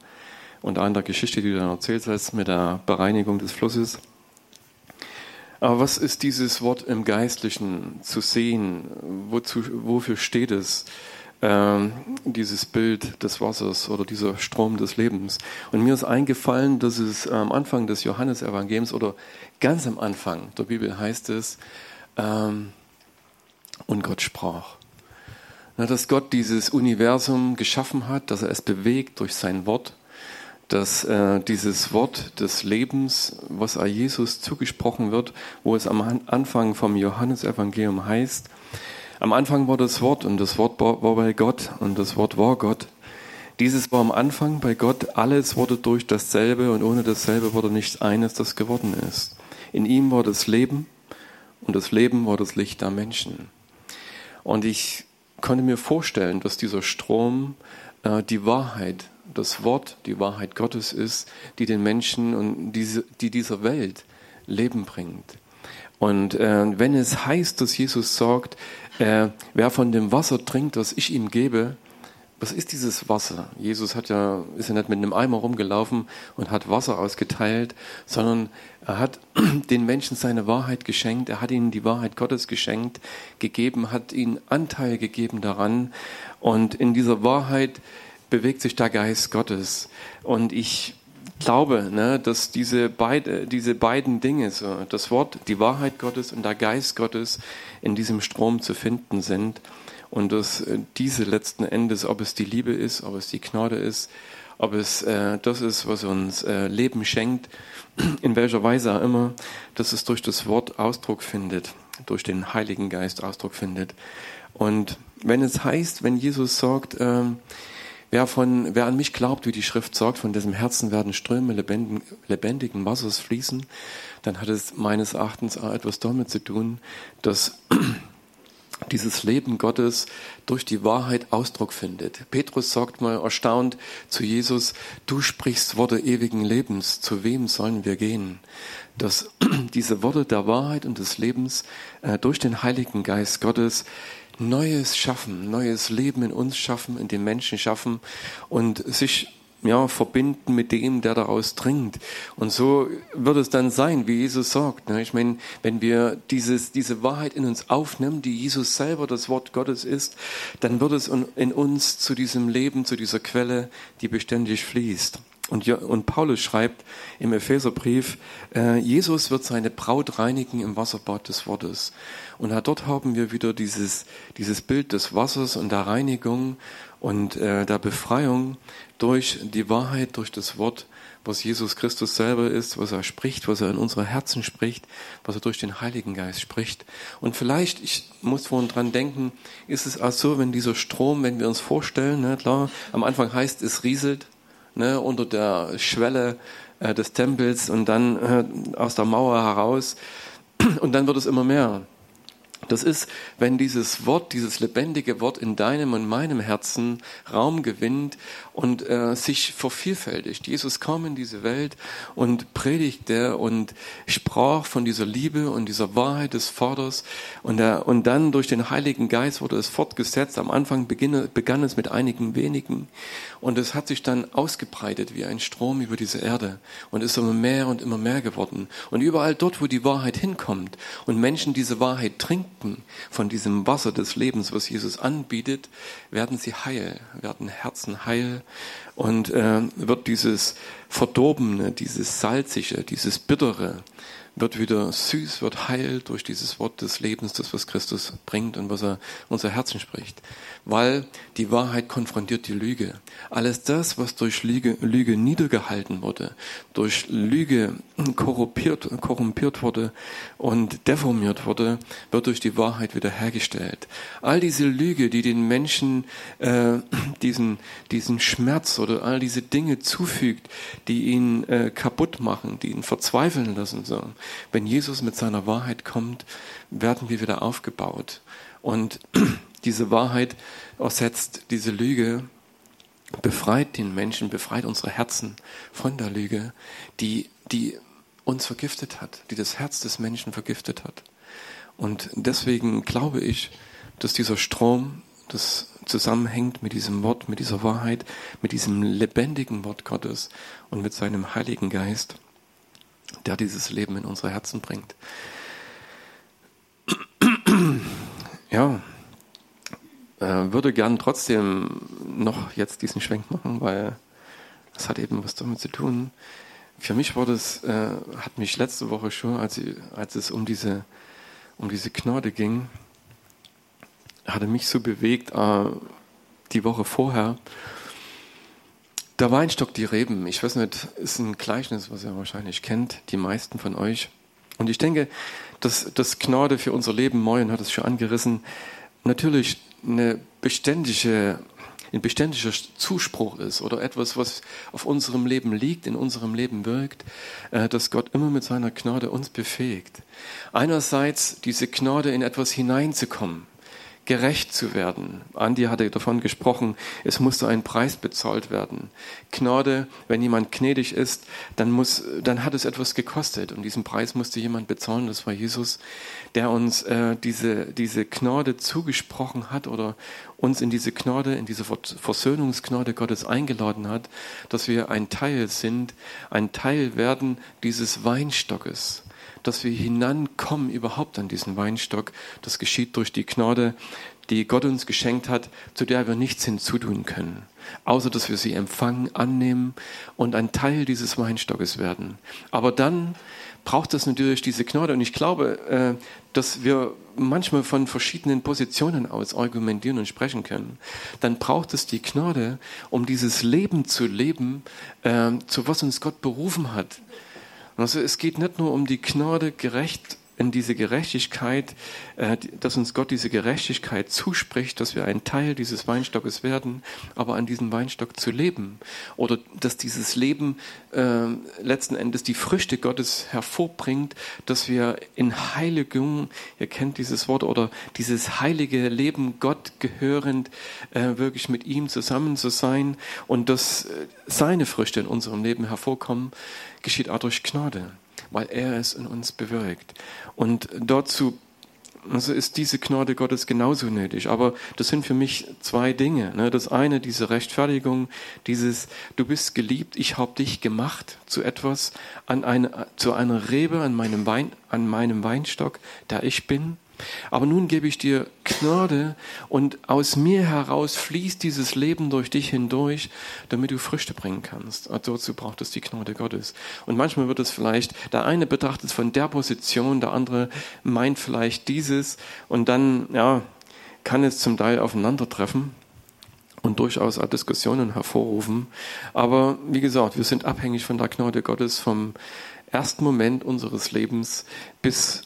Und an der Geschichte, die du dann erzählt hast, mit der Bereinigung des Flusses. Aber was ist dieses Wort im Geistlichen zu sehen? Wozu, wofür steht es? Ähm, dieses Bild des Wassers oder dieser Strom des Lebens. Und mir ist eingefallen, dass es am Anfang des Johannesevangeliums oder ganz am Anfang der Bibel heißt es, ähm, und Gott sprach. Na, dass Gott dieses Universum geschaffen hat, dass er es bewegt durch sein Wort, dass äh, dieses Wort des Lebens, was a Jesus zugesprochen wird, wo es am Anfang vom Johannesevangelium heißt, am Anfang war das Wort und das Wort war bei Gott und das Wort war Gott. Dieses war am Anfang bei Gott, alles wurde durch dasselbe und ohne dasselbe wurde nichts eines, das geworden ist. In ihm war das Leben und das Leben war das Licht der Menschen. Und ich konnte mir vorstellen, dass dieser Strom äh, die Wahrheit, das Wort, die Wahrheit Gottes ist, die den Menschen und diese, die dieser Welt Leben bringt. Und äh, wenn es heißt, dass Jesus sagt, äh, wer von dem Wasser trinkt, das ich ihm gebe, was ist dieses Wasser? Jesus hat ja, ist ja nicht mit einem Eimer rumgelaufen und hat Wasser ausgeteilt, sondern er hat <clears throat> den Menschen seine Wahrheit geschenkt, er hat ihnen die Wahrheit Gottes geschenkt, gegeben, hat ihnen Anteil gegeben daran und in dieser Wahrheit bewegt sich der Geist Gottes. Und ich glaube, ne, dass diese, beide, diese beiden Dinge, so das Wort, die Wahrheit Gottes und der Geist Gottes in diesem Strom zu finden sind und dass äh, diese letzten Endes, ob es die Liebe ist, ob es die Gnade ist, ob es äh, das ist, was uns äh, Leben schenkt, <clears throat> in welcher Weise auch immer, dass es durch das Wort Ausdruck findet, durch den Heiligen Geist Ausdruck findet. Und wenn es heißt, wenn Jesus sagt, ähm, Wer, von, wer an mich glaubt, wie die Schrift sagt, von dessen Herzen werden Ströme lebendigen, lebendigen Wassers fließen, dann hat es meines Erachtens auch etwas damit zu tun, dass <clears throat> dieses Leben Gottes durch die Wahrheit Ausdruck findet. Petrus sagt mal erstaunt zu Jesus, du sprichst Worte ewigen Lebens, zu wem sollen wir gehen? Dass <clears throat> diese Worte der Wahrheit und des Lebens äh, durch den Heiligen Geist Gottes Neues schaffen, neues Leben in uns schaffen, in den Menschen schaffen und sich ja, verbinden mit dem, der daraus dringt. Und so wird es dann sein, wie Jesus sagt. Ne? Ich meine, wenn wir dieses, diese Wahrheit in uns aufnehmen, die Jesus selber das Wort Gottes ist, dann wird es in uns zu diesem Leben, zu dieser Quelle, die beständig fließt. Und, und Paulus schreibt im Epheserbrief, äh, Jesus wird seine Braut reinigen im Wasserbad des Wortes. Und dort haben wir wieder dieses, dieses Bild des Wassers und der Reinigung und äh, der Befreiung durch die Wahrheit, durch das Wort, was Jesus Christus selber ist, was er spricht, was er in unsere Herzen spricht, was er durch den Heiligen Geist spricht. Und vielleicht, ich muss vorhin dran denken, ist es auch so, wenn dieser Strom, wenn wir uns vorstellen, ne, klar, am Anfang heißt es rieselt, ne, unter der Schwelle äh, des Tempels und dann äh, aus der Mauer heraus. Und dann wird es immer mehr. Das ist, wenn dieses Wort, dieses lebendige Wort in deinem und meinem Herzen Raum gewinnt und äh, sich vervielfältigt. Jesus kam in diese Welt und predigte und sprach von dieser Liebe und dieser Wahrheit des Vaters und, er, und dann durch den Heiligen Geist wurde es fortgesetzt. Am Anfang beginne, begann es mit einigen wenigen und es hat sich dann ausgebreitet wie ein Strom über diese Erde und ist immer mehr und immer mehr geworden. Und überall dort, wo die Wahrheit hinkommt und Menschen diese Wahrheit trinken von diesem Wasser des Lebens, was Jesus anbietet, werden sie heil, werden Herzen heil und äh, wird dieses Verdorbene, dieses Salzige, dieses Bittere, wird wieder süß, wird heil durch dieses Wort des Lebens, das was Christus bringt und was er unser Herzen spricht weil die Wahrheit konfrontiert die Lüge. Alles das, was durch Lüge, Lüge niedergehalten wurde, durch Lüge korrumpiert, korrumpiert wurde und deformiert wurde, wird durch die Wahrheit wiederhergestellt. All diese Lüge, die den Menschen äh, diesen, diesen Schmerz oder all diese Dinge zufügt, die ihn äh, kaputt machen, die ihn verzweifeln lassen, so. wenn Jesus mit seiner Wahrheit kommt, werden wir wieder aufgebaut. Und diese Wahrheit ersetzt diese Lüge, befreit den Menschen, befreit unsere Herzen von der Lüge, die, die uns vergiftet hat, die das Herz des Menschen vergiftet hat. Und deswegen glaube ich, dass dieser Strom, das zusammenhängt mit diesem Wort, mit dieser Wahrheit, mit diesem lebendigen Wort Gottes und mit seinem Heiligen Geist, der dieses Leben in unsere Herzen bringt. <clears throat> Ja, würde gern trotzdem noch jetzt diesen Schwenk machen, weil das hat eben was damit zu tun. Für mich war das, äh, hat mich letzte Woche schon, als, ich, als es um diese, um diese Gnade ging, hatte mich so bewegt, äh, die Woche vorher, der Weinstock, die Reben, ich weiß nicht, ist ein Gleichnis, was ihr wahrscheinlich kennt, die meisten von euch. Und ich denke, dass das Gnade für unser Leben, Moin hat es schon angerissen, natürlich eine beständige, ein beständiger Zuspruch ist oder etwas, was auf unserem Leben liegt, in unserem Leben wirkt, äh, dass Gott immer mit seiner Gnade uns befähigt. Einerseits diese Gnade in etwas hineinzukommen, gerecht zu werden. Andi hatte davon gesprochen, es musste ein Preis bezahlt werden. Gnade, wenn jemand gnädig ist, dann muss, dann hat es etwas gekostet und diesen Preis musste jemand bezahlen. Das war Jesus, der uns äh, diese diese Gnade zugesprochen hat oder uns in diese Gnade, in diese Versöhnungsgnade Gottes eingeladen hat, dass wir ein Teil sind, ein Teil werden dieses Weinstockes dass wir hinankommen überhaupt an diesen Weinstock. Das geschieht durch die Gnade, die Gott uns geschenkt hat, zu der wir nichts hinzutun können, außer dass wir sie empfangen, annehmen und ein Teil dieses Weinstockes werden. Aber dann braucht es natürlich diese Gnade und ich glaube, äh, dass wir manchmal von verschiedenen Positionen aus argumentieren und sprechen können. Dann braucht es die Gnade, um dieses Leben zu leben, äh, zu was uns Gott berufen hat. Also es geht nicht nur um die Gnade, gerecht in diese Gerechtigkeit, äh, dass uns Gott diese Gerechtigkeit zuspricht, dass wir ein Teil dieses Weinstockes werden, aber an diesem Weinstock zu leben. Oder dass dieses Leben äh, letzten Endes die Früchte Gottes hervorbringt, dass wir in Heiligung, ihr kennt dieses Wort, oder dieses heilige Leben Gott gehörend, äh, wirklich mit ihm zusammen zu sein und dass äh, seine Früchte in unserem Leben hervorkommen, geschieht auch durch Gnade weil er es in uns bewirkt. Und dazu also ist diese Gnade Gottes genauso nötig. Aber das sind für mich zwei Dinge. Ne? Das eine, diese Rechtfertigung, dieses, du bist geliebt, ich habe dich gemacht zu etwas, an eine, zu einer Rebe an meinem, Wein, an meinem Weinstock, der ich bin. Aber nun gebe ich dir Gnade und aus mir heraus fließt dieses Leben durch dich hindurch, damit du Früchte bringen kannst. Und dazu braucht es die Gnade Gottes. Und manchmal wird es vielleicht, der eine betrachtet es von der Position, der andere meint vielleicht dieses und dann, ja, kann es zum Teil aufeinandertreffen und durchaus auch Diskussionen hervorrufen. Aber wie gesagt, wir sind abhängig von der Gnade Gottes vom ersten Moment unseres Lebens bis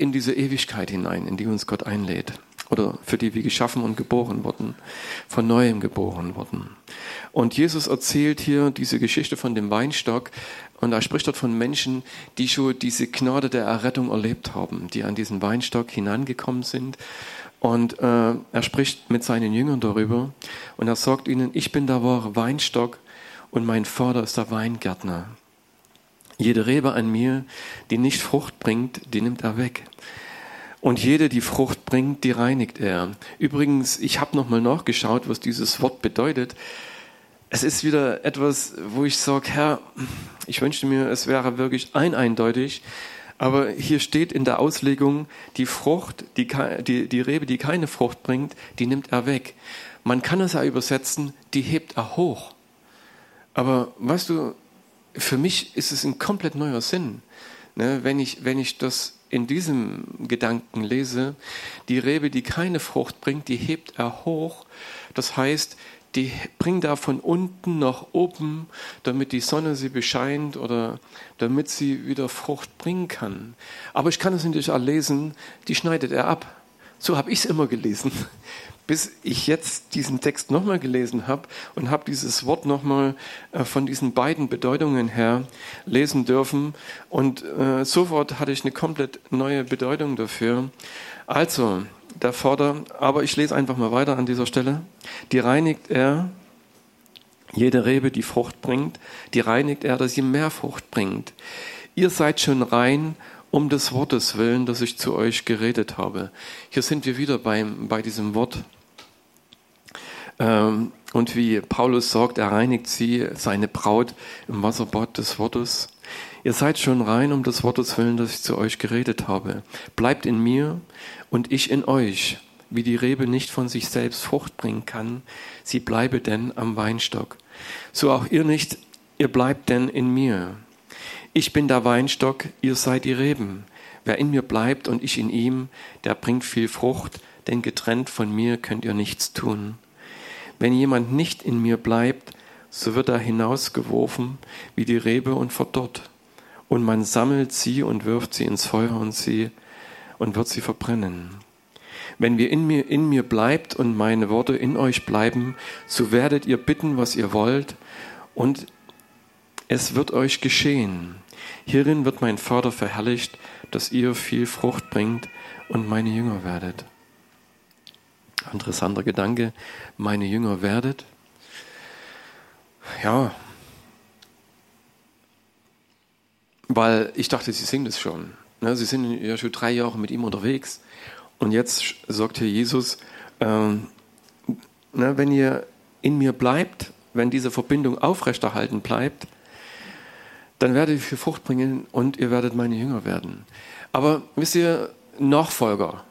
in diese Ewigkeit hinein, in die uns Gott einlädt oder für die wir geschaffen und geboren wurden, von neuem geboren wurden. Und Jesus erzählt hier diese Geschichte von dem Weinstock und er spricht dort von Menschen, die schon diese Gnade der Errettung erlebt haben, die an diesen Weinstock hinangekommen sind. Und äh, er spricht mit seinen Jüngern darüber und er sagt ihnen, ich bin der wahre Weinstock und mein Vater ist der Weingärtner. Jede Rebe an mir, die nicht Frucht bringt, die nimmt er weg. Und jede, die Frucht bringt, die reinigt er. Übrigens, ich habe nochmal nachgeschaut, was dieses Wort bedeutet. Es ist wieder etwas, wo ich sage, Herr, ich wünschte mir, es wäre wirklich ein eindeutig. Aber hier steht in der Auslegung, die Frucht, die, die, die Rebe, die keine Frucht bringt, die nimmt er weg. Man kann es ja übersetzen, die hebt er hoch. Aber weißt du, für mich ist es ein komplett neuer Sinn. Ne, wenn, ich, wenn ich das in diesem Gedanken lese, die Rebe, die keine Frucht bringt, die hebt er hoch. Das heißt, die bringt er von unten nach oben, damit die Sonne sie bescheint oder damit sie wieder Frucht bringen kann. Aber ich kann es natürlich auch lesen, die schneidet er ab. So habe ich es immer gelesen bis ich jetzt diesen Text nochmal gelesen habe und habe dieses Wort nochmal äh, von diesen beiden Bedeutungen her lesen dürfen. Und äh, sofort hatte ich eine komplett neue Bedeutung dafür. Also, der Vorder, aber ich lese einfach mal weiter an dieser Stelle. Die reinigt er, jede Rebe, die Frucht bringt, die reinigt er, dass sie mehr Frucht bringt. Ihr seid schon rein um des Wortes willen, das ich zu euch geredet habe. Hier sind wir wieder beim, bei diesem Wort. Ähm, und wie Paulus sagt, er reinigt sie, seine Braut, im Wasserbad des Wortes. Ihr seid schon rein um des Wortes willen, das ich zu euch geredet habe. Bleibt in mir und ich in euch. Wie die Rebe nicht von sich selbst Frucht bringen kann, sie bleibe denn am Weinstock. So auch ihr nicht, ihr bleibt denn in mir. Ich bin der Weinstock, ihr seid die Reben. Wer in mir bleibt und ich in ihm, der bringt viel Frucht, denn getrennt von mir könnt ihr nichts tun. Wenn jemand nicht in mir bleibt, so wird er hinausgeworfen wie die Rebe und verdorrt. Und man sammelt sie und wirft sie ins Feuer und sie und wird sie verbrennen. Wenn wir in mir, in mir bleibt und meine Worte in euch bleiben, so werdet ihr bitten, was ihr wollt, und es wird euch geschehen. Hierin wird mein Vater verherrlicht, dass ihr viel Frucht bringt und meine Jünger werdet. Interessanter Gedanke, meine Jünger werdet. Ja, weil ich dachte, sie singen das schon. Ne, sie sind ja schon drei Jahre mit ihm unterwegs. Und jetzt sagt hier Jesus, ähm, ne, wenn ihr in mir bleibt, wenn diese Verbindung aufrechterhalten bleibt, dann werdet ihr viel Frucht bringen und ihr werdet meine Jünger werden. Aber wisst ihr, Nachfolger,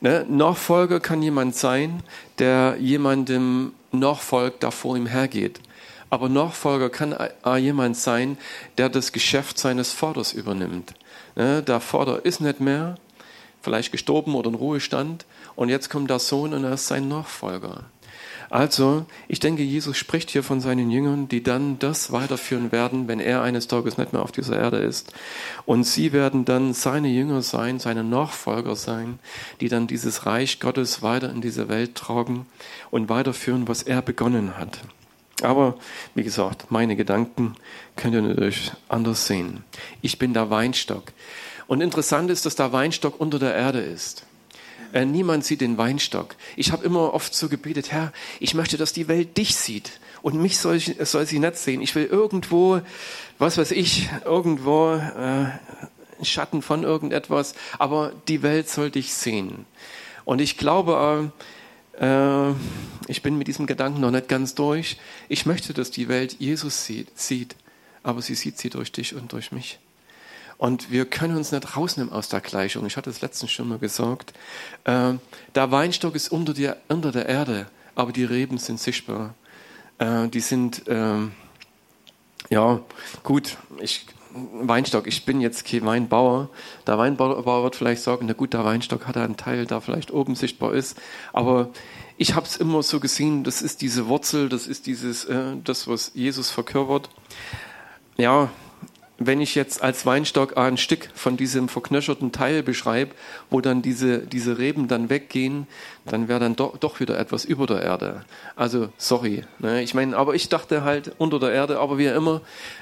Ne? Nachfolger kann jemand sein, der jemandem nachfolgt, der vor ihm hergeht. Aber Nachfolger kann auch jemand sein, der das Geschäft seines Vaters übernimmt. Ne? Der Vater ist nicht mehr, vielleicht gestorben oder in Ruhestand, und jetzt kommt der Sohn und er ist sein Nachfolger. Also, ich denke, Jesus spricht hier von seinen Jüngern, die dann das weiterführen werden, wenn er eines Tages nicht mehr auf dieser Erde ist. Und sie werden dann seine Jünger sein, seine Nachfolger sein, die dann dieses Reich Gottes weiter in diese Welt tragen und weiterführen, was er begonnen hat. Aber wie gesagt, meine Gedanken könnt ihr natürlich anders sehen. Ich bin der Weinstock. Und interessant ist, dass der Weinstock unter der Erde ist. Äh, niemand sieht den Weinstock. Ich habe immer oft so gebetet, Herr, ich möchte, dass die Welt dich sieht und mich soll, soll sie nicht sehen. Ich will irgendwo, was weiß ich, irgendwo äh, Schatten von irgendetwas, aber die Welt soll dich sehen. Und ich glaube, äh, ich bin mit diesem Gedanken noch nicht ganz durch. Ich möchte, dass die Welt Jesus sieht, sieht, aber sie sieht sie durch dich und durch mich. Und wir können uns nicht rausnehmen aus der Gleichung. Ich hatte es letztens schon mal gesagt. Äh, der Weinstock ist unter der, unter der Erde, aber die Reben sind sichtbar. Äh, die sind, äh, ja, gut, ich, Weinstock, ich bin jetzt kein Weinbauer. Der Weinbauer wird vielleicht sagen, na gut, der Weinstock hat einen Teil, der vielleicht oben sichtbar ist. Aber ich habe es immer so gesehen, das ist diese Wurzel, das ist dieses, äh, das, was Jesus verkörpert. Ja, wenn ich jetzt als Weinstock ein Stück von diesem verknöcherten Teil beschreibe, wo dann diese, diese Reben dann weggehen, dann wäre dann doch, doch wieder etwas über der Erde. Also, sorry. Ne? Ich meine, aber ich dachte halt unter der Erde, aber wie immer,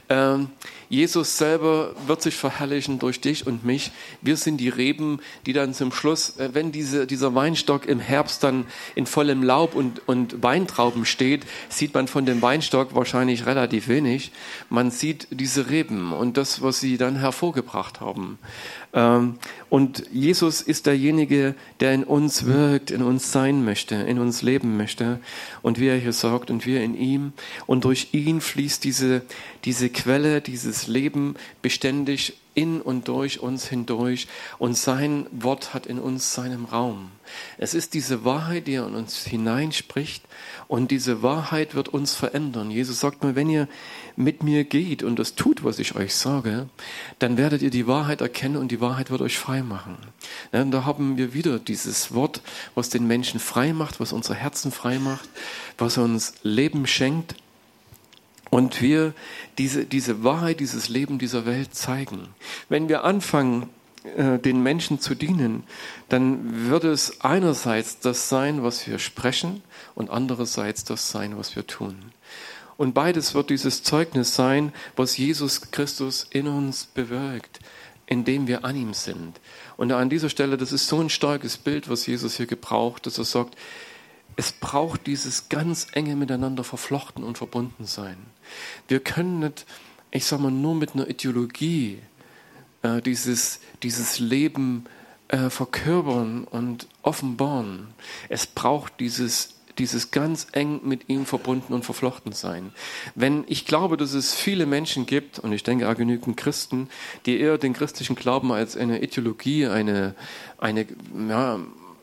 ähm, Jesus selber wird sich verherrlichen durch dich und mich. Wir sind die Reben, die dann zum Schluss, äh, wenn diese, dieser Weinstock im Herbst dann in vollem Laub und, und Weintrauben steht, sieht man von dem Weinstock wahrscheinlich relativ wenig. Man sieht diese Reben und das, was sie dann hervorgebracht haben. Ähm, und Jesus ist derjenige, der in uns wirkt, in uns sein möchte, in uns leben möchte. Und wie er hier sagt, und wir in ihm. Und durch ihn fließt diese, diese Quelle, dieses Leben beständig in und durch uns hindurch. Und sein Wort hat in uns seinen Raum. Es ist diese Wahrheit, die er in uns hineinspricht. Und diese Wahrheit wird uns verändern. Jesus sagt mal, wenn ihr mit mir geht und das tut, was ich euch sage, dann werdet ihr die Wahrheit erkennen und die Wahrheit wird euch frei machen. Ja, da haben wir wieder dieses Wort, was den Menschen frei macht, was unsere Herzen frei macht, was uns Leben schenkt. Und wir diese, diese Wahrheit, dieses Leben dieser Welt zeigen. Wenn wir anfangen, den Menschen zu dienen, dann wird es einerseits das sein, was wir sprechen und andererseits das sein, was wir tun. Und beides wird dieses Zeugnis sein, was Jesus Christus in uns bewirkt, indem wir an ihm sind. Und an dieser Stelle, das ist so ein starkes Bild, was Jesus hier gebraucht, dass er sagt, es braucht dieses ganz enge miteinander verflochten und verbunden sein. Wir können nicht, ich sag mal, nur mit einer Ideologie äh, dieses, dieses Leben äh, verkörpern und offenbaren. Es braucht dieses dieses ganz eng mit ihm verbunden und verflochten sein. Wenn ich glaube, dass es viele Menschen gibt, und ich denke auch genügend Christen, die eher den christlichen Glauben als eine Ideologie, eine, eine, ja,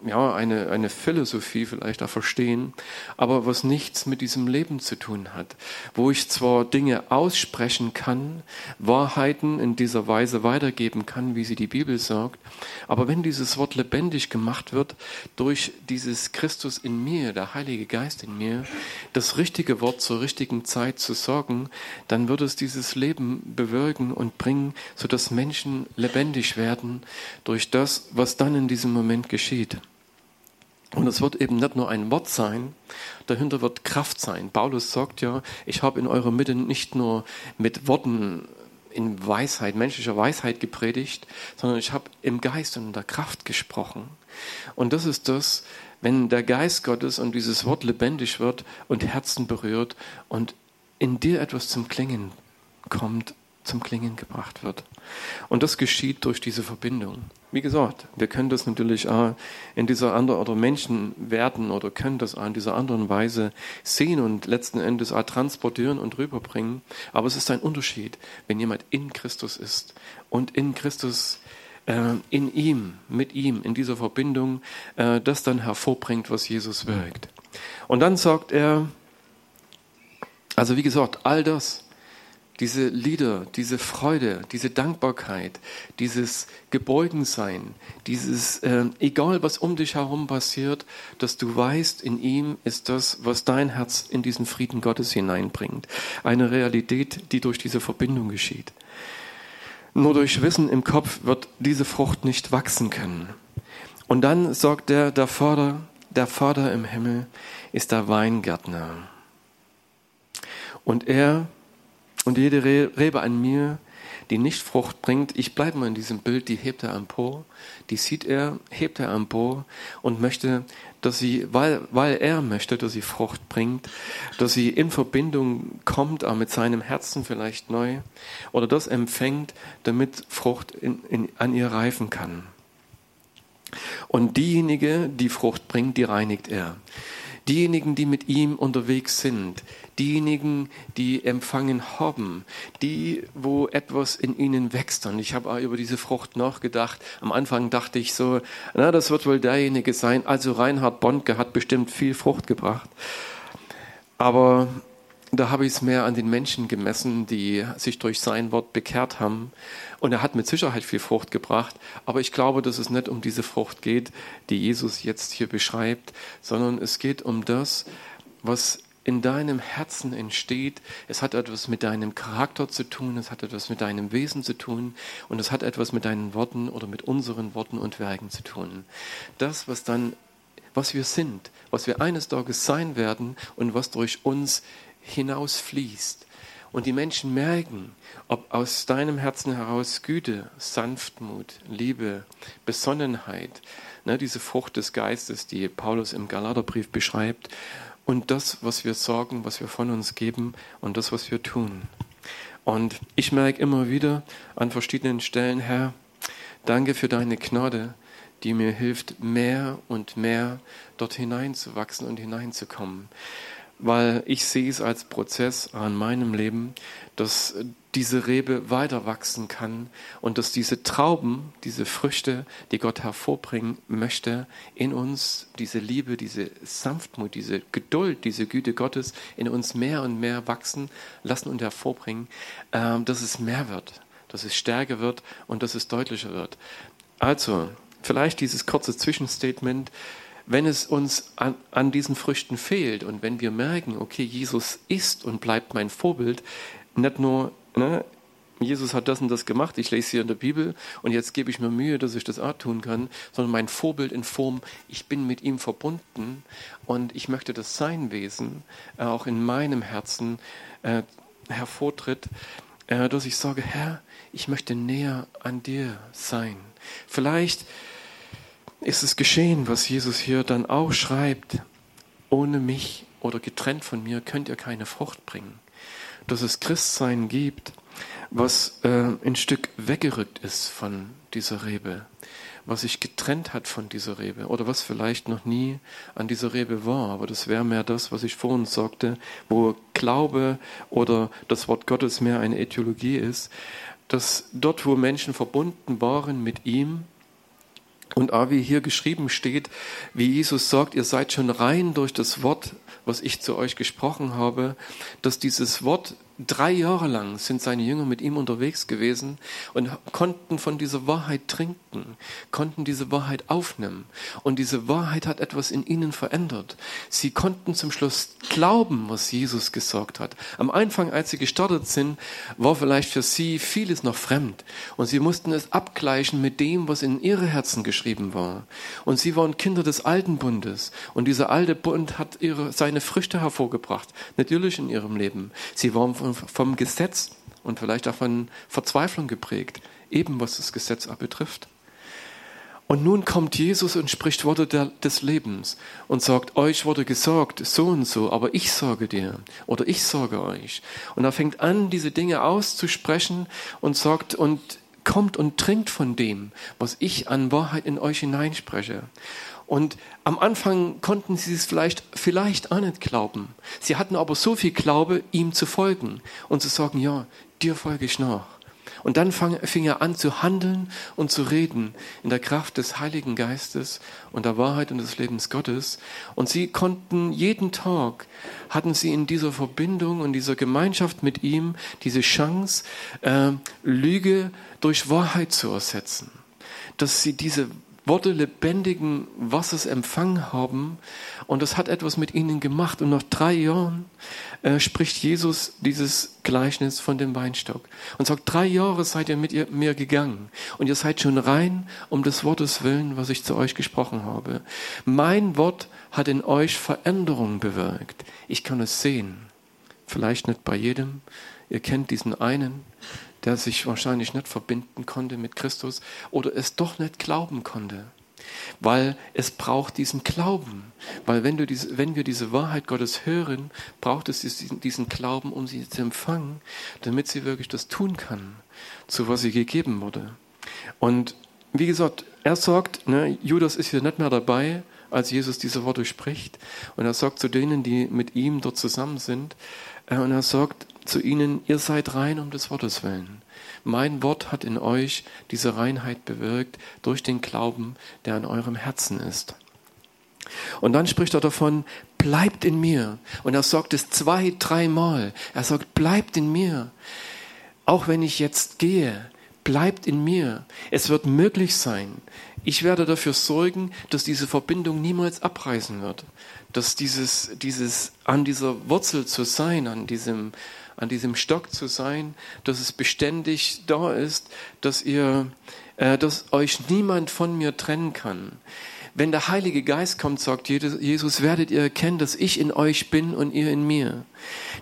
ja, eine, eine Philosophie vielleicht auch verstehen, aber was nichts mit diesem Leben zu tun hat. Wo ich zwar Dinge aussprechen kann, Wahrheiten in dieser Weise weitergeben kann, wie sie die Bibel sagt, aber wenn dieses Wort lebendig gemacht wird durch dieses Christus in mir, der Heilige Geist in mir, das richtige Wort zur richtigen Zeit zu sorgen, dann wird es dieses Leben bewirken und bringen, sodass Menschen lebendig werden durch das, was dann in diesem Moment geschieht. Und es wird eben nicht nur ein Wort sein, dahinter wird Kraft sein. Paulus sagt ja, ich habe in eurer Mitte nicht nur mit Worten in Weisheit, menschlicher Weisheit gepredigt, sondern ich habe im Geist und in der Kraft gesprochen. Und das ist das, wenn der Geist Gottes und dieses Wort lebendig wird und Herzen berührt und in dir etwas zum Klingen kommt, zum Klingen gebracht wird. Und das geschieht durch diese Verbindung. Wie gesagt, wir können das natürlich auch in dieser anderen oder Menschen werden oder können das auch in dieser anderen Weise sehen und letzten Endes auch transportieren und rüberbringen. Aber es ist ein Unterschied, wenn jemand in Christus ist und in Christus äh, in ihm, mit ihm, in dieser Verbindung, äh, das dann hervorbringt, was Jesus wirkt. Und dann sagt er, also wie gesagt, all das, diese Lieder, diese Freude, diese Dankbarkeit, dieses Gebeugensein, dieses, äh, egal was um dich herum passiert, dass du weißt, in ihm ist das, was dein Herz in diesen Frieden Gottes hineinbringt. Eine Realität, die durch diese Verbindung geschieht. Nur durch Wissen im Kopf wird diese Frucht nicht wachsen können. Und dann sagt er, der Vater, der Vater im Himmel ist der Weingärtner. Und er und jede Rebe an mir, die nicht Frucht bringt, ich bleibe mal in diesem Bild, die hebt er empor, die sieht er, hebt er empor und möchte, dass sie, weil, weil er möchte, dass sie Frucht bringt, dass sie in Verbindung kommt, auch mit seinem Herzen vielleicht neu, oder das empfängt, damit Frucht in, in, an ihr reifen kann. Und diejenige, die Frucht bringt, die reinigt er. Diejenigen, die mit ihm unterwegs sind, diejenigen, die empfangen haben, die, wo etwas in ihnen wächst. Und ich habe auch über diese Frucht nachgedacht. Am Anfang dachte ich so, na, das wird wohl derjenige sein. Also Reinhard Bondke hat bestimmt viel Frucht gebracht. Aber da habe ich es mehr an den Menschen gemessen, die sich durch sein Wort bekehrt haben. Und er hat mit Sicherheit viel Frucht gebracht. Aber ich glaube, dass es nicht um diese Frucht geht, die Jesus jetzt hier beschreibt, sondern es geht um das, was in deinem Herzen entsteht. Es hat etwas mit deinem Charakter zu tun, es hat etwas mit deinem Wesen zu tun und es hat etwas mit deinen Worten oder mit unseren Worten und Werken zu tun. Das, was dann, was wir sind, was wir eines Tages sein werden und was durch uns hinausfließt. Und die Menschen merken, ob aus deinem Herzen heraus Güte, Sanftmut, Liebe, Besonnenheit, ne, diese Frucht des Geistes, die Paulus im Galaterbrief beschreibt, und das, was wir sorgen, was wir von uns geben und das, was wir tun. Und ich merke immer wieder an verschiedenen Stellen, Herr, danke für deine Gnade, die mir hilft, mehr und mehr dort hineinzuwachsen und hineinzukommen weil ich sehe es als Prozess an meinem Leben, dass diese Rebe weiter wachsen kann und dass diese Trauben, diese Früchte, die Gott hervorbringen möchte, in uns diese Liebe, diese Sanftmut, diese Geduld, diese Güte Gottes in uns mehr und mehr wachsen lassen und hervorbringen, ähm, dass es mehr wird, dass es stärker wird und dass es deutlicher wird. Also, vielleicht dieses kurze Zwischenstatement wenn es uns an, an, diesen Früchten fehlt und wenn wir merken, okay, Jesus ist und bleibt mein Vorbild, nicht nur, ne, Jesus hat das und das gemacht, ich lese hier in der Bibel und jetzt gebe ich mir Mühe, dass ich das auch tun kann, sondern mein Vorbild in Form, ich bin mit ihm verbunden und ich möchte, dass sein Wesen äh, auch in meinem Herzen äh, hervortritt, äh, dass ich sage, Herr, ich möchte näher an dir sein. Vielleicht ist es geschehen, was Jesus hier dann auch schreibt. Ohne mich oder getrennt von mir könnt ihr keine Frucht bringen. Dass es Christsein gibt, was äh, ein Stück weggerückt ist von dieser Rebe, was sich getrennt hat von dieser Rebe oder was vielleicht noch nie an dieser Rebe war. Aber das wäre mehr das, was ich vorhin sagte, wo Glaube oder das Wort Gottes mehr eine Äthiologie ist, dass dort, wo Menschen verbunden waren mit ihm, und auch wie hier geschrieben steht, wie Jesus sagt, ihr seid schon rein durch das Wort, was ich zu euch gesprochen habe, dass dieses Wort Drei Jahre lang sind seine Jünger mit ihm unterwegs gewesen und konnten von dieser Wahrheit trinken, konnten diese Wahrheit aufnehmen. Und diese Wahrheit hat etwas in ihnen verändert. Sie konnten zum Schluss glauben, was Jesus gesagt hat. Am Anfang, als sie gestartet sind, war vielleicht für sie vieles noch fremd. Und sie mussten es abgleichen mit dem, was in ihre Herzen geschrieben war. Und sie waren Kinder des alten Bundes. Und dieser alte Bund hat ihre, seine Früchte hervorgebracht. Natürlich in ihrem Leben. Sie waren von vom Gesetz und vielleicht auch von Verzweiflung geprägt, eben was das Gesetz betrifft. Und nun kommt Jesus und spricht Worte des Lebens und sagt, euch wurde gesagt, so und so, aber ich sage dir oder ich sage euch. Und er fängt an, diese Dinge auszusprechen und sagt, und kommt und trinkt von dem, was ich an Wahrheit in euch hineinspreche. Und am Anfang konnten sie es vielleicht, vielleicht auch nicht glauben. Sie hatten aber so viel Glaube, ihm zu folgen und zu sagen, ja, dir folge ich nach. Und dann fang, fing er an zu handeln und zu reden in der Kraft des Heiligen Geistes und der Wahrheit und des Lebens Gottes. Und sie konnten jeden Tag, hatten sie in dieser Verbindung und dieser Gemeinschaft mit ihm diese Chance, äh, Lüge durch Wahrheit zu ersetzen. Dass sie diese Worte lebendigen Wassers empfangen haben. Und das hat etwas mit ihnen gemacht. Und nach drei Jahren äh, spricht Jesus dieses Gleichnis von dem Weinstock und sagt, drei Jahre seid ihr mit ihr, mir gegangen und ihr seid schon rein um des Wortes willen, was ich zu euch gesprochen habe. Mein Wort hat in euch Veränderung bewirkt. Ich kann es sehen. Vielleicht nicht bei jedem. Ihr kennt diesen einen, der sich wahrscheinlich nicht verbinden konnte mit Christus oder es doch nicht glauben konnte. Weil es braucht diesen Glauben. Weil wenn, du diese, wenn wir diese Wahrheit Gottes hören, braucht es diesen, diesen Glauben, um sie zu empfangen, damit sie wirklich das tun kann, zu was sie gegeben wurde. Und wie gesagt, er sagt, ne, Judas ist hier nicht mehr dabei, als Jesus diese Worte spricht. Und er sagt zu denen, die mit ihm dort zusammen sind, und er sagt zu ihnen, ihr seid rein um des Wortes willen. Mein Wort hat in euch diese Reinheit bewirkt durch den Glauben, der an eurem Herzen ist. Und dann spricht er davon, bleibt in mir. Und er sagt es zwei, dreimal. Er sagt, bleibt in mir. Auch wenn ich jetzt gehe, bleibt in mir. Es wird möglich sein. Ich werde dafür sorgen, dass diese Verbindung niemals abreißen wird. Dass dieses, dieses an dieser Wurzel zu sein, an diesem, an diesem Stock zu sein, dass es beständig da ist, dass ihr, äh, dass euch niemand von mir trennen kann. Wenn der Heilige Geist kommt, sagt Jesus, werdet ihr erkennen, dass ich in euch bin und ihr in mir.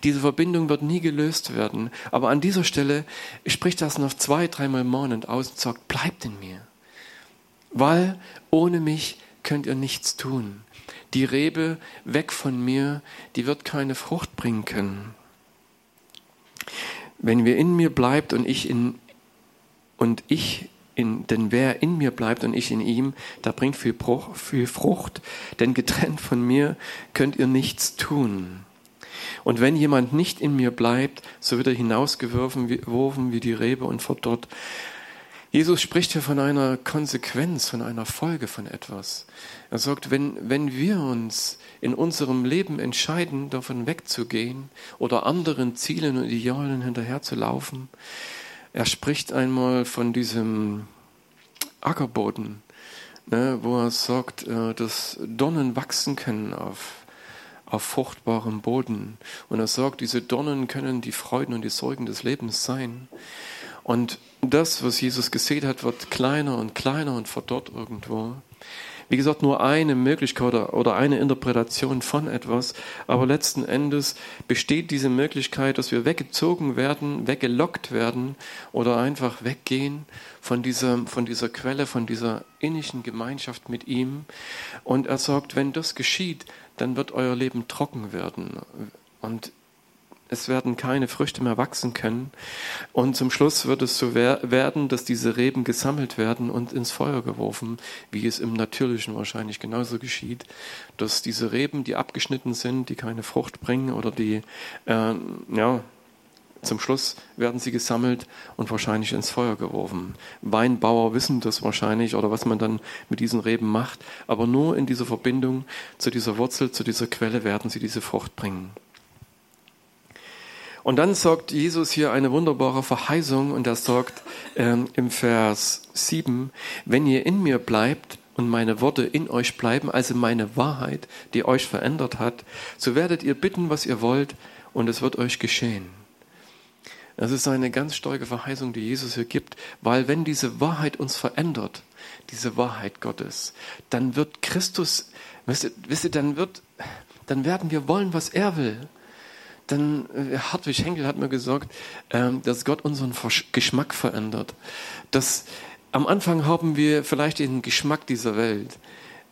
Diese Verbindung wird nie gelöst werden. Aber an dieser Stelle spricht das noch zwei, dreimal mahnend aus und sagt, bleibt in mir. Weil ohne mich könnt ihr nichts tun. Die Rebe weg von mir, die wird keine Frucht bringen können. Wenn wir in mir bleibt und ich in und ich in, denn wer in mir bleibt und ich in ihm, da bringt viel, Bruch, viel Frucht, denn getrennt von mir könnt ihr nichts tun. Und wenn jemand nicht in mir bleibt, so wird er hinausgeworfen wie die Rebe und verdorrt. Jesus spricht hier von einer Konsequenz, von einer Folge von etwas. Er sagt, wenn, wenn wir uns in unserem Leben entscheiden, davon wegzugehen oder anderen Zielen und Idealen hinterherzulaufen, er spricht einmal von diesem Ackerboden, ne, wo er sagt, äh, dass Dornen wachsen können auf, auf fruchtbarem Boden. Und er sagt, diese Dornen können die Freuden und die Sorgen des Lebens sein. Und das, was Jesus gesehen hat, wird kleiner und kleiner und verdorrt irgendwo. Wie gesagt, nur eine Möglichkeit oder eine Interpretation von etwas, aber letzten Endes besteht diese Möglichkeit, dass wir weggezogen werden, weggelockt werden oder einfach weggehen von dieser, von dieser Quelle, von dieser innigen Gemeinschaft mit ihm. Und er sagt, wenn das geschieht, dann wird euer Leben trocken werden. Und es werden keine Früchte mehr wachsen können. Und zum Schluss wird es so werden, dass diese Reben gesammelt werden und ins Feuer geworfen, wie es im Natürlichen wahrscheinlich genauso geschieht, dass diese Reben, die abgeschnitten sind, die keine Frucht bringen oder die, äh, ja, zum Schluss werden sie gesammelt und wahrscheinlich ins Feuer geworfen. Weinbauer wissen das wahrscheinlich oder was man dann mit diesen Reben macht, aber nur in dieser Verbindung zu dieser Wurzel, zu dieser Quelle werden sie diese Frucht bringen. Und dann sagt Jesus hier eine wunderbare Verheißung und er sagt ähm, im Vers 7, wenn ihr in mir bleibt und meine Worte in euch bleiben, also meine Wahrheit, die euch verändert hat, so werdet ihr bitten, was ihr wollt und es wird euch geschehen. Das ist eine ganz starke Verheißung, die Jesus hier gibt, weil wenn diese Wahrheit uns verändert, diese Wahrheit Gottes, dann wird Christus, wisst ihr, wisst ihr dann wird, dann werden wir wollen, was er will dann äh, Hartwig Henkel hat mir gesagt, ähm, dass Gott unseren Geschmack verändert. Dass am Anfang haben wir vielleicht den Geschmack dieser Welt.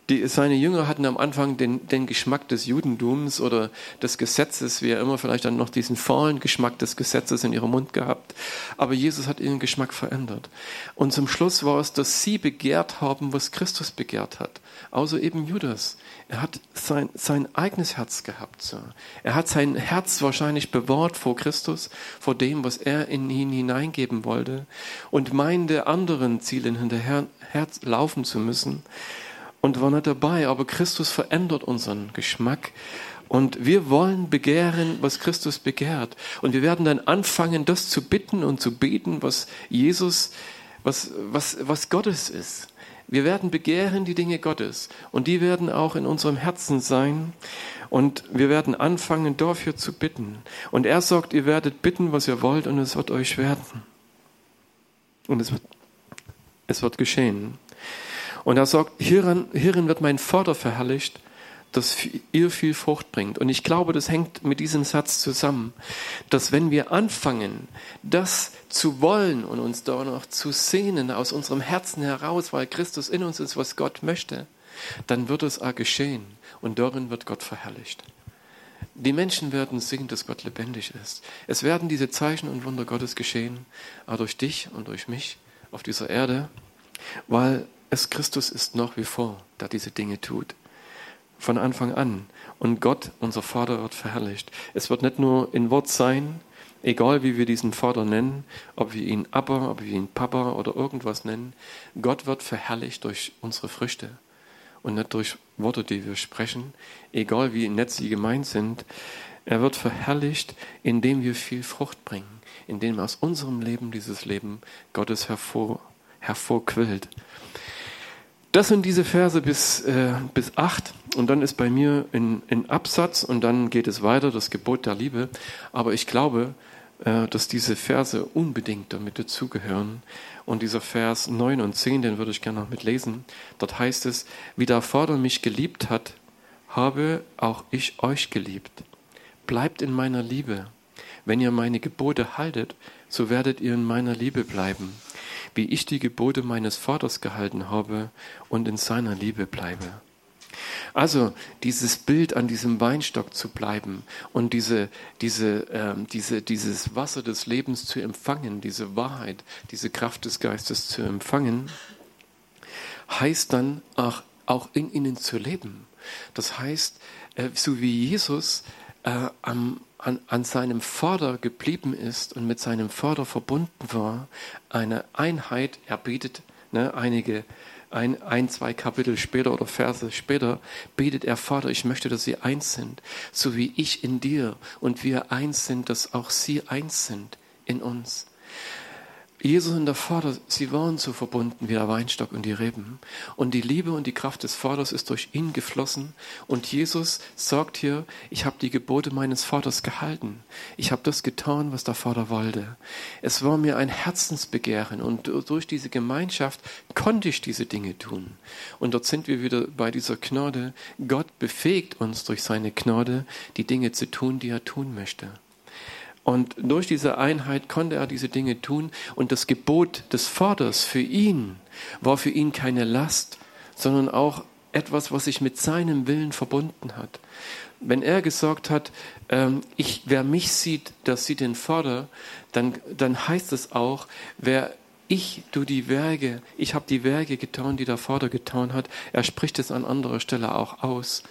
Die, seine Jünger hatten am Anfang den, den Geschmack des Judentums oder des Gesetzes, wie er immer vielleicht dann noch diesen faulen Geschmack des Gesetzes in ihrem Mund gehabt. Aber Jesus hat ihren Geschmack verändert. Und zum Schluss war es, dass sie begehrt haben, was Christus begehrt hat. Außer eben Judas. Er hat sein, sein eigenes Herz gehabt. So. Er hat sein Herz wahrscheinlich bewahrt vor Christus, vor dem, was er in ihn hineingeben wollte und meinte, anderen Zielen hinterher laufen zu müssen und war nicht dabei. Aber Christus verändert unseren Geschmack und wir wollen begehren, was Christus begehrt. Und wir werden dann anfangen, das zu bitten und zu beten, was Jesus, was, was, was Gottes ist. Wir werden begehren die Dinge Gottes und die werden auch in unserem Herzen sein und wir werden anfangen dafür zu bitten. Und er sagt, ihr werdet bitten, was ihr wollt und es wird euch werden. Und es wird, es wird geschehen. Und er sagt, hierin, hierin wird mein Vater verherrlicht, dass ihr viel Frucht bringt. Und ich glaube, das hängt mit diesem Satz zusammen, dass wenn wir anfangen, das zu wollen und uns danach zu sehnen aus unserem Herzen heraus, weil Christus in uns ist, was Gott möchte, dann wird es auch geschehen und darin wird Gott verherrlicht. Die Menschen werden sehen, dass Gott lebendig ist. Es werden diese Zeichen und Wunder Gottes geschehen, auch durch dich und durch mich auf dieser Erde, weil es Christus ist nach wie vor, der diese Dinge tut. Von Anfang an. Und Gott, unser Vater, wird verherrlicht. Es wird nicht nur in Wort sein, egal wie wir diesen Vater nennen, ob wir ihn Abba, ob wir ihn Papa oder irgendwas nennen, Gott wird verherrlicht durch unsere Früchte und nicht durch Worte, die wir sprechen, egal wie nett sie gemeint sind. Er wird verherrlicht, indem wir viel Frucht bringen, indem aus unserem Leben dieses Leben Gottes hervor, hervorquillt. Das sind diese Verse bis, äh, bis 8 und dann ist bei mir ein, ein Absatz und dann geht es weiter, das Gebot der Liebe. Aber ich glaube, äh, dass diese Verse unbedingt damit dazugehören. Und dieser Vers 9 und 10, den würde ich gerne noch mitlesen. Dort heißt es, wie der Vater mich geliebt hat, habe auch ich euch geliebt. Bleibt in meiner Liebe. Wenn ihr meine Gebote haltet, so werdet ihr in meiner Liebe bleiben, wie ich die Gebote meines Vaters gehalten habe und in seiner Liebe bleibe. Also dieses Bild an diesem Weinstock zu bleiben und diese, diese, ähm, diese, dieses Wasser des Lebens zu empfangen, diese Wahrheit, diese Kraft des Geistes zu empfangen, heißt dann auch, auch in ihnen zu leben. Das heißt, äh, so wie Jesus äh, am, an, an seinem Vater geblieben ist und mit seinem Vater verbunden war, eine Einheit, er bietet ne, einige ein, ein, zwei Kapitel später oder Verse später betet er, Vater, ich möchte, dass sie eins sind, so wie ich in dir und wir eins sind, dass auch sie eins sind in uns. Jesus und der Vater, sie waren so verbunden wie der Weinstock und die Reben. Und die Liebe und die Kraft des Vaters ist durch ihn geflossen. Und Jesus sagt hier, ich habe die Gebote meines Vaters gehalten. Ich habe das getan, was der Vater wollte. Es war mir ein Herzensbegehren und durch diese Gemeinschaft konnte ich diese Dinge tun. Und dort sind wir wieder bei dieser Gnade. Gott befähigt uns durch seine Gnade, die Dinge zu tun, die er tun möchte. Und durch diese Einheit konnte er diese Dinge tun. Und das Gebot des Vaters für ihn war für ihn keine Last, sondern auch etwas, was sich mit seinem Willen verbunden hat. Wenn er gesagt hat, ähm, ich, wer mich sieht, der sieht den Vater, dann, dann heißt es auch, wer ich du die Werke, ich habe die Werke getan, die der Vater getan hat. Er spricht es an anderer Stelle auch aus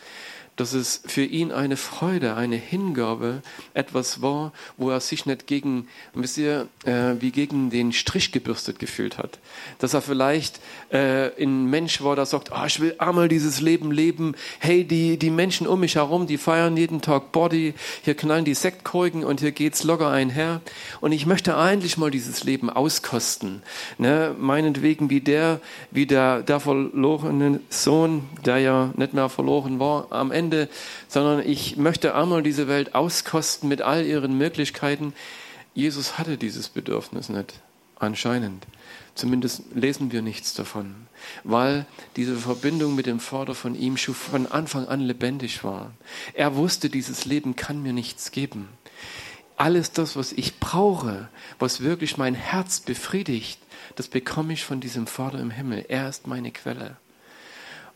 dass es für ihn eine Freude, eine Hingabe etwas war, wo er sich nicht gegen, wisst ihr, äh, wie gegen den Strich gebürstet gefühlt hat. Dass er vielleicht äh, ein Mensch war, der sagt, oh, ich will einmal dieses Leben leben. Hey, die, die Menschen um mich herum, die feiern jeden Tag Body, hier knallen die Sektkorken und hier geht's locker einher. Und ich möchte eigentlich mal dieses Leben auskosten. Ne? Meinetwegen wie der, wie der, der verlorene Sohn, der ja nicht mehr verloren war, am Ende Ende, sondern ich möchte einmal diese Welt auskosten mit all ihren Möglichkeiten. Jesus hatte dieses Bedürfnis nicht, anscheinend. Zumindest lesen wir nichts davon, weil diese Verbindung mit dem Vater von ihm schon von Anfang an lebendig war. Er wusste, dieses Leben kann mir nichts geben. Alles das, was ich brauche, was wirklich mein Herz befriedigt, das bekomme ich von diesem Vater im Himmel. Er ist meine Quelle.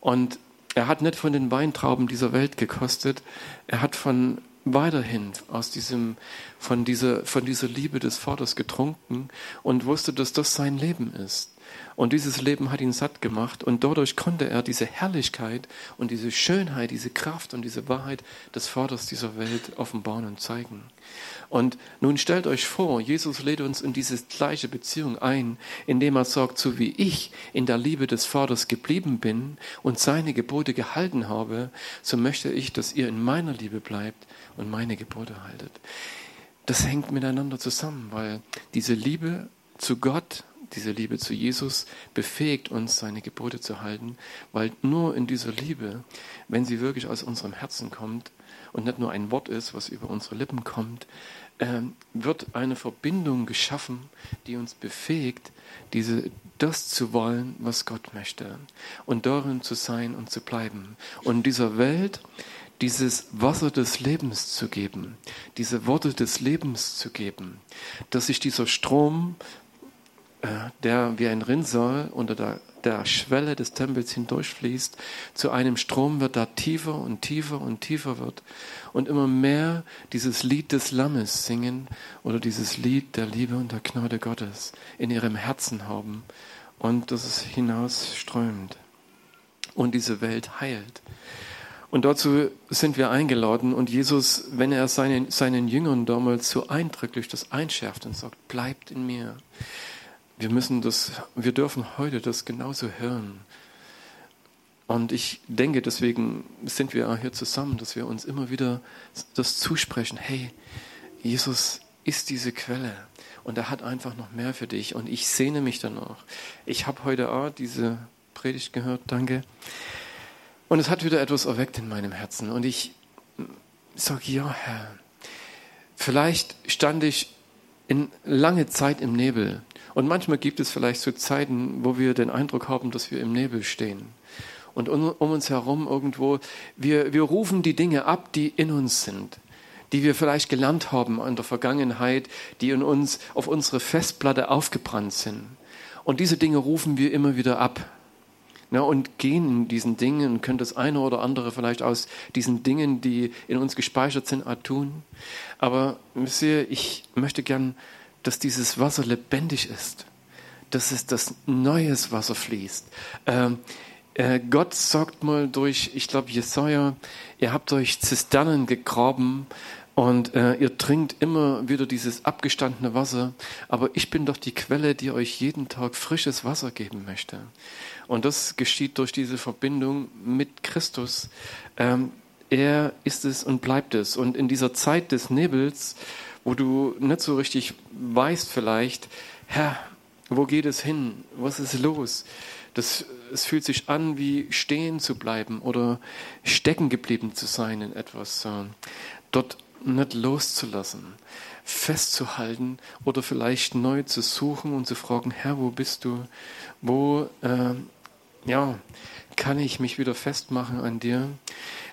Und er hat nicht von den Weintrauben dieser Welt gekostet, er hat von weiterhin aus diesem, von dieser, von dieser Liebe des Vaters getrunken und wusste, dass das sein Leben ist. Und dieses Leben hat ihn satt gemacht und dadurch konnte er diese Herrlichkeit und diese Schönheit, diese Kraft und diese Wahrheit des Vaters dieser Welt offenbaren und zeigen. Und nun stellt euch vor, Jesus lädt uns in diese gleiche Beziehung ein, indem er sagt, so wie ich in der Liebe des Vaters geblieben bin und seine Gebote gehalten habe, so möchte ich, dass ihr in meiner Liebe bleibt und meine Gebote haltet. Das hängt miteinander zusammen, weil diese Liebe zu Gott diese Liebe zu Jesus befähigt uns, seine Gebote zu halten, weil nur in dieser Liebe, wenn sie wirklich aus unserem Herzen kommt und nicht nur ein Wort ist, was über unsere Lippen kommt, ähm, wird eine Verbindung geschaffen, die uns befähigt, diese, das zu wollen, was Gott möchte und darin zu sein und zu bleiben. Und dieser Welt dieses Wasser des Lebens zu geben, diese Worte des Lebens zu geben, dass sich dieser Strom, der wie ein Rinnsal unter der, der Schwelle des Tempels hindurchfließt, zu einem Strom wird, der tiefer und tiefer und tiefer wird und immer mehr dieses Lied des Lammes singen oder dieses Lied der Liebe und der Gnade Gottes in ihrem Herzen haben und dass es hinausströmt und diese Welt heilt. Und dazu sind wir eingeladen und Jesus, wenn er seinen, seinen Jüngern damals so eindrücklich das einschärft und sagt, bleibt in mir. Wir müssen das, wir dürfen heute das genauso hören. Und ich denke, deswegen sind wir auch hier zusammen, dass wir uns immer wieder das zusprechen. Hey, Jesus ist diese Quelle und er hat einfach noch mehr für dich und ich sehne mich danach. Ich habe heute auch diese Predigt gehört, danke. Und es hat wieder etwas erweckt in meinem Herzen. Und ich sage, ja, Herr, vielleicht stand ich in lange Zeit im Nebel. Und manchmal gibt es vielleicht so Zeiten, wo wir den Eindruck haben, dass wir im Nebel stehen. Und um, uns herum irgendwo, wir, wir rufen die Dinge ab, die in uns sind, die wir vielleicht gelernt haben in der Vergangenheit, die in uns auf unsere Festplatte aufgebrannt sind. Und diese Dinge rufen wir immer wieder ab ja, und gehen in diesen Dingen können das eine oder andere vielleicht aus diesen Dingen, die in uns gespeichert sind, tun. Aber ihr, ich möchte gern, dass dieses Wasser lebendig ist, dass es das neues Wasser fließt. Ähm, äh, Gott sagt mal durch, ich glaube Jesaja, ihr habt euch Zisternen gegraben und äh, ihr trinkt immer wieder dieses abgestandene Wasser, aber ich bin doch die Quelle, die euch jeden Tag frisches Wasser geben möchte. Und das geschieht durch diese Verbindung mit Christus. Ähm, er ist es und bleibt es. Und in dieser Zeit des Nebels, wo du nicht so richtig weißt vielleicht, Herr, wo geht es hin? Was ist los? Das, es fühlt sich an, wie stehen zu bleiben oder stecken geblieben zu sein in etwas. Dort nicht loszulassen, festzuhalten oder vielleicht neu zu suchen und zu fragen, Herr, wo bist du? Wo äh, ja, kann ich mich wieder festmachen an dir?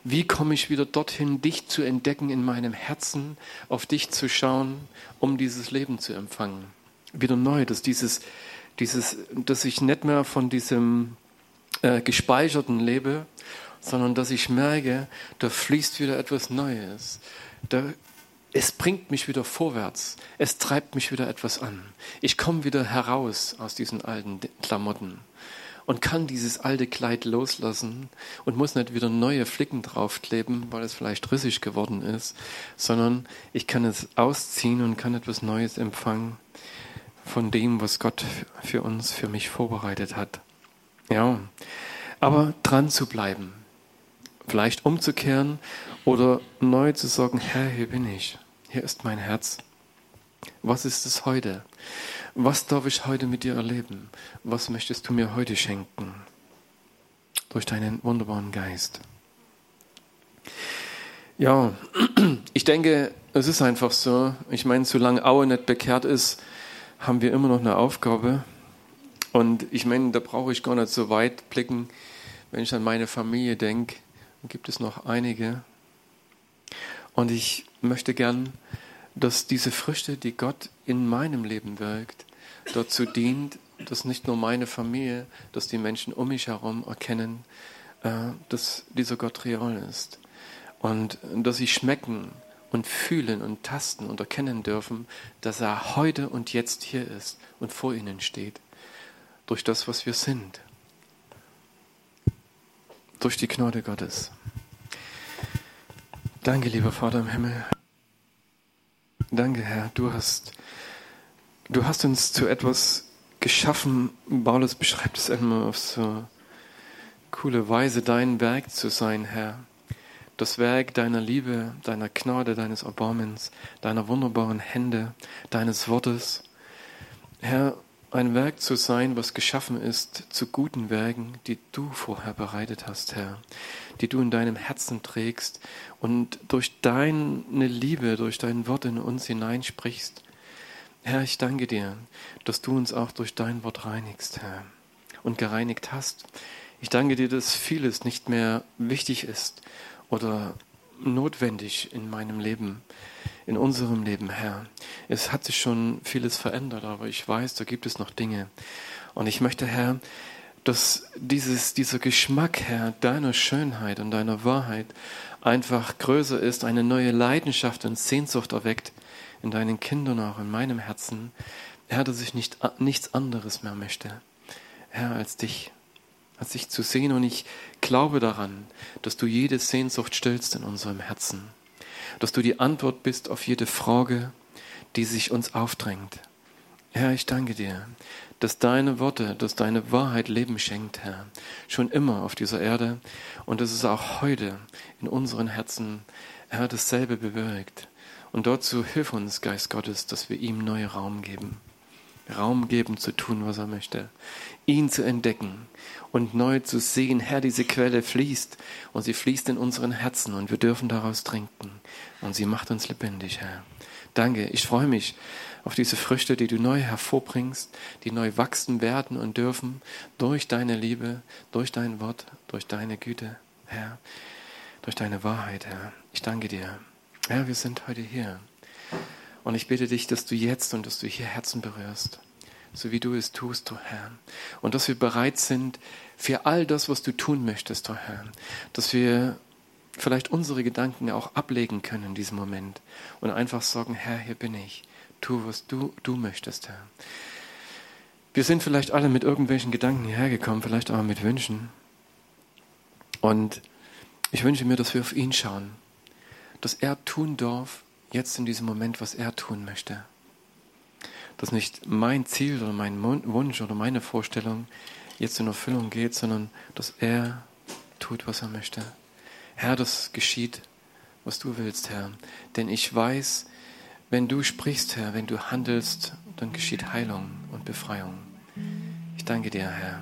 Wie komme ich wieder dorthin, dich zu entdecken in meinem Herzen, auf dich zu schauen, um dieses Leben zu empfangen? Wieder neu, dass dieses, dieses, dass ich nicht mehr von diesem äh, gespeicherten lebe, sondern dass ich merke, da fließt wieder etwas Neues. Da, es bringt mich wieder vorwärts. Es treibt mich wieder etwas an. Ich komme wieder heraus aus diesen alten Klamotten und kann dieses alte Kleid loslassen und muss nicht wieder neue Flicken draufkleben, weil es vielleicht rissig geworden ist, sondern ich kann es ausziehen und kann etwas Neues empfangen von dem, was Gott für uns, für mich vorbereitet hat. Ja, aber dran zu bleiben, vielleicht umzukehren oder neu zu sagen, Herr, hier bin ich, hier ist mein Herz. Was ist es heute? Was darf ich heute mit dir erleben? Was möchtest du mir heute schenken? Durch deinen wunderbaren Geist. Ja, <clears throat> ich denke, es ist einfach so. Ich meine, solange Aue nicht bekehrt ist, haben wir immer noch eine Aufgabe. Und ich meine, da brauche ich gar nicht so weit blicken. Wenn ich an meine Familie denke, gibt es noch einige. Und ich möchte gern, dass diese Früchte, die Gott in meinem Leben wirkt, dazu dient, dass nicht nur meine Familie, dass die Menschen um mich herum erkennen, äh, dass dieser Gott real ist. Und dass sie schmecken und fühlen und tasten und erkennen dürfen, dass er heute und jetzt hier ist und vor ihnen steht. Durch das, was wir sind. Durch die Gnade Gottes. Danke, lieber Vater im Himmel. Danke, Herr, du hast, du hast uns zu etwas geschaffen. Paulus beschreibt es immer auf so coole Weise, dein Werk zu sein, Herr. Das Werk deiner Liebe, deiner Gnade, deines Erbarmens, deiner wunderbaren Hände, deines Wortes. Herr, ein Werk zu sein, was geschaffen ist zu guten Werken, die du vorher bereitet hast, Herr, die du in deinem Herzen trägst und durch deine Liebe, durch dein Wort in uns hineinsprichst. Herr, ich danke dir, dass du uns auch durch dein Wort reinigst, Herr, und gereinigt hast. Ich danke dir, dass vieles nicht mehr wichtig ist oder notwendig in meinem Leben in unserem Leben, Herr. Es hat sich schon vieles verändert, aber ich weiß, da gibt es noch Dinge. Und ich möchte, Herr, dass dieses, dieser Geschmack, Herr, deiner Schönheit und deiner Wahrheit einfach größer ist, eine neue Leidenschaft und Sehnsucht erweckt in deinen Kindern, auch in meinem Herzen. Herr, dass ich nicht, nichts anderes mehr möchte, Herr, als dich, als dich zu sehen. Und ich glaube daran, dass du jede Sehnsucht stillst in unserem Herzen dass du die Antwort bist auf jede Frage, die sich uns aufdrängt. Herr, ich danke dir, dass deine Worte, dass deine Wahrheit Leben schenkt, Herr, schon immer auf dieser Erde und dass es auch heute in unseren Herzen, Herr, dasselbe bewirkt. Und dazu hilf uns, Geist Gottes, dass wir ihm neue Raum geben. Raum geben zu tun, was er möchte. Ihn zu entdecken und neu zu sehen, Herr, diese Quelle fließt und sie fließt in unseren Herzen und wir dürfen daraus trinken und sie macht uns lebendig, Herr. Danke, ich freue mich auf diese Früchte, die du neu hervorbringst, die neu wachsen werden und dürfen durch deine Liebe, durch dein Wort, durch deine Güte, Herr, durch deine Wahrheit, Herr. Ich danke dir. Herr, wir sind heute hier. Und ich bitte dich, dass du jetzt und dass du hier Herzen berührst so wie du es tust, o oh Herr. Und dass wir bereit sind für all das, was du tun möchtest, o oh Herr. Dass wir vielleicht unsere Gedanken auch ablegen können in diesem Moment und einfach sagen, Herr, hier bin ich. Tu, was du, du möchtest, Herr. Wir sind vielleicht alle mit irgendwelchen Gedanken hierher gekommen, vielleicht auch mit Wünschen. Und ich wünsche mir, dass wir auf ihn schauen, dass er tun darf, jetzt in diesem Moment, was er tun möchte dass nicht mein Ziel oder mein Wunsch oder meine Vorstellung jetzt in Erfüllung geht, sondern dass er tut, was er möchte. Herr, das geschieht, was du willst, Herr. Denn ich weiß, wenn du sprichst, Herr, wenn du handelst, dann geschieht Heilung und Befreiung. Ich danke dir, Herr,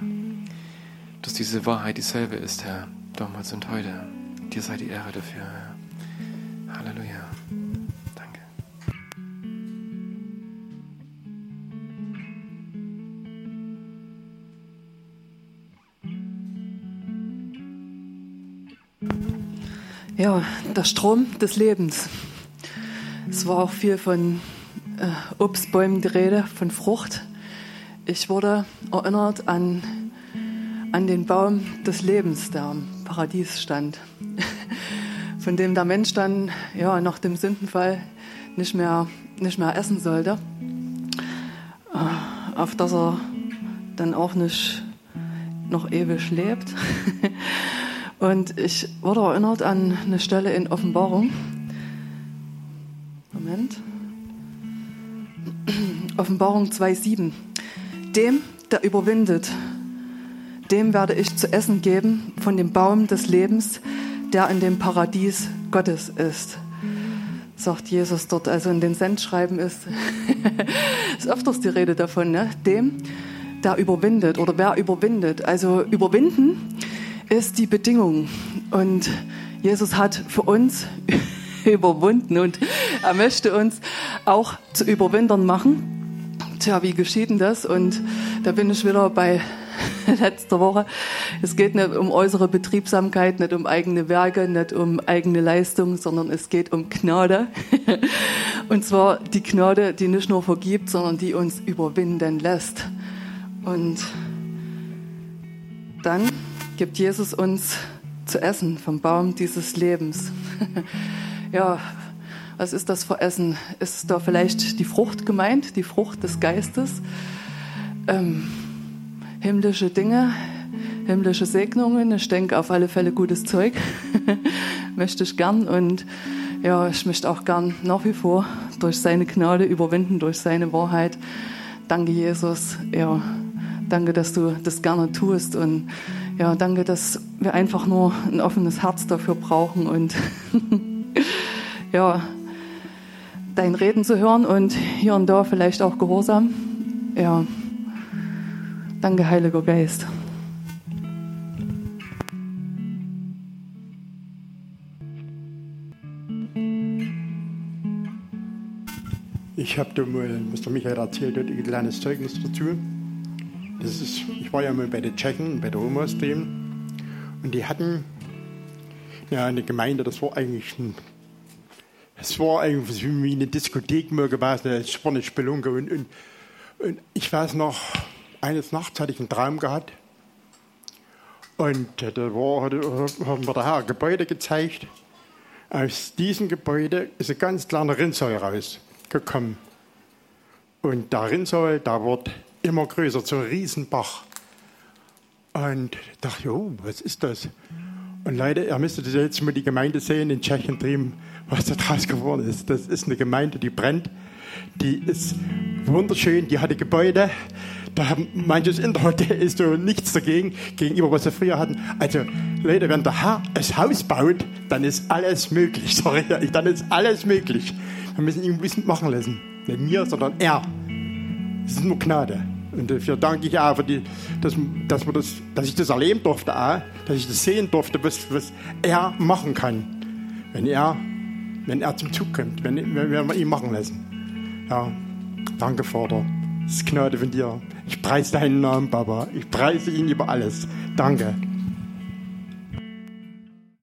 dass diese Wahrheit dieselbe ist, Herr, damals und heute. Dir sei die Ehre dafür, Herr. Halleluja. Ja, der Strom des Lebens. Es war auch viel von äh, Obstbäumen die Rede, von Frucht. Ich wurde erinnert an, an den Baum des Lebens, der im Paradies stand, <laughs> von dem der Mensch dann ja, nach dem Sündenfall nicht mehr, nicht mehr essen sollte, äh, auf dass er dann auch nicht noch ewig lebt. <laughs> Und ich wurde erinnert an eine Stelle in Offenbarung. Moment. Offenbarung 2,7. Dem, der überwindet, dem werde ich zu essen geben von dem Baum des Lebens, der in dem Paradies Gottes ist. Sagt Jesus dort. Also in den Sendschreiben ist, <laughs> ist öfters die Rede davon, ne? dem, der überwindet oder wer überwindet. Also überwinden ist die Bedingung. Und Jesus hat für uns <laughs> überwunden und er möchte uns auch zu Überwindern machen. Tja, wie geschieht denn das? Und da bin ich wieder bei <laughs> letzter Woche. Es geht nicht um äußere Betriebsamkeit, nicht um eigene Werke, nicht um eigene Leistung, sondern es geht um Gnade. <laughs> Und zwar die Gnade, die nicht nur vergibt, sondern die uns überwinden lässt. Und dann gibt Jesus uns zu essen vom Baum dieses Lebens. Ja, was ist das für Essen? Ist da vielleicht die Frucht gemeint, die Frucht des Geistes? Ähm, himmlische Dinge, himmlische Segnungen. Ich denke auf alle Fälle gutes Zeug. <laughs> möchte ich gern und ja, ich möchte auch gern nach wie vor durch seine Gnade überwinden, durch seine Wahrheit. Danke, Jesus. Ja, danke, dass du das gerne tust und ja, danke, dass wir einfach nur ein offenes Herz dafür brauchen und <laughs> ja, dein Reden zu hören und hier und da vielleicht auch Gehorsam. Ja, Danke, Heiliger Geist. Ich habe mal, was der Michael erzählt ein kleines Zeugnis dazu. Das ist, ich war ja mal bei den Tschechen, bei der Omas drüben. Und die hatten ja, eine Gemeinde, das war eigentlich ein, es war eigentlich wie eine Diskothek mal gewesen, es war eine Spelunke. Und, und, und ich weiß noch, eines Nachts hatte ich einen Traum gehabt. Und da war, haben wir daher ein Gebäude gezeigt. Aus diesem Gebäude ist ein ganz kleiner Rinnsal rausgekommen. Und der Rinnsal, da wird immer größer, so ein Riesenbach. Und dachte, oh, was ist das? Und Leute, ihr müsstet jetzt mal die Gemeinde sehen in Tschechien drüben, was da draus geworden ist. Das ist eine Gemeinde, die brennt. Die ist wunderschön, die hatte Gebäude. Da haben manches Internet ist so nichts dagegen, gegenüber was sie früher hatten. Also, Leute, wenn der Herr ein Haus baut, dann ist alles möglich. <laughs> Sorry, dann ist alles möglich. Wir müssen ihn bisschen machen lassen. Nicht mir, sondern er. Es ist nur Gnade. Und dafür danke ich auch, die, dass, dass, wir das, dass ich das erleben durfte, auch, dass ich das sehen durfte, was, was er machen kann, wenn er, wenn er zum Zug kommt, wenn, wenn wir ihn machen lassen. Ja, danke, Vater. Das ist Gnade von dir. Ich preise deinen Namen, Papa. Ich preise ihn über alles. Danke.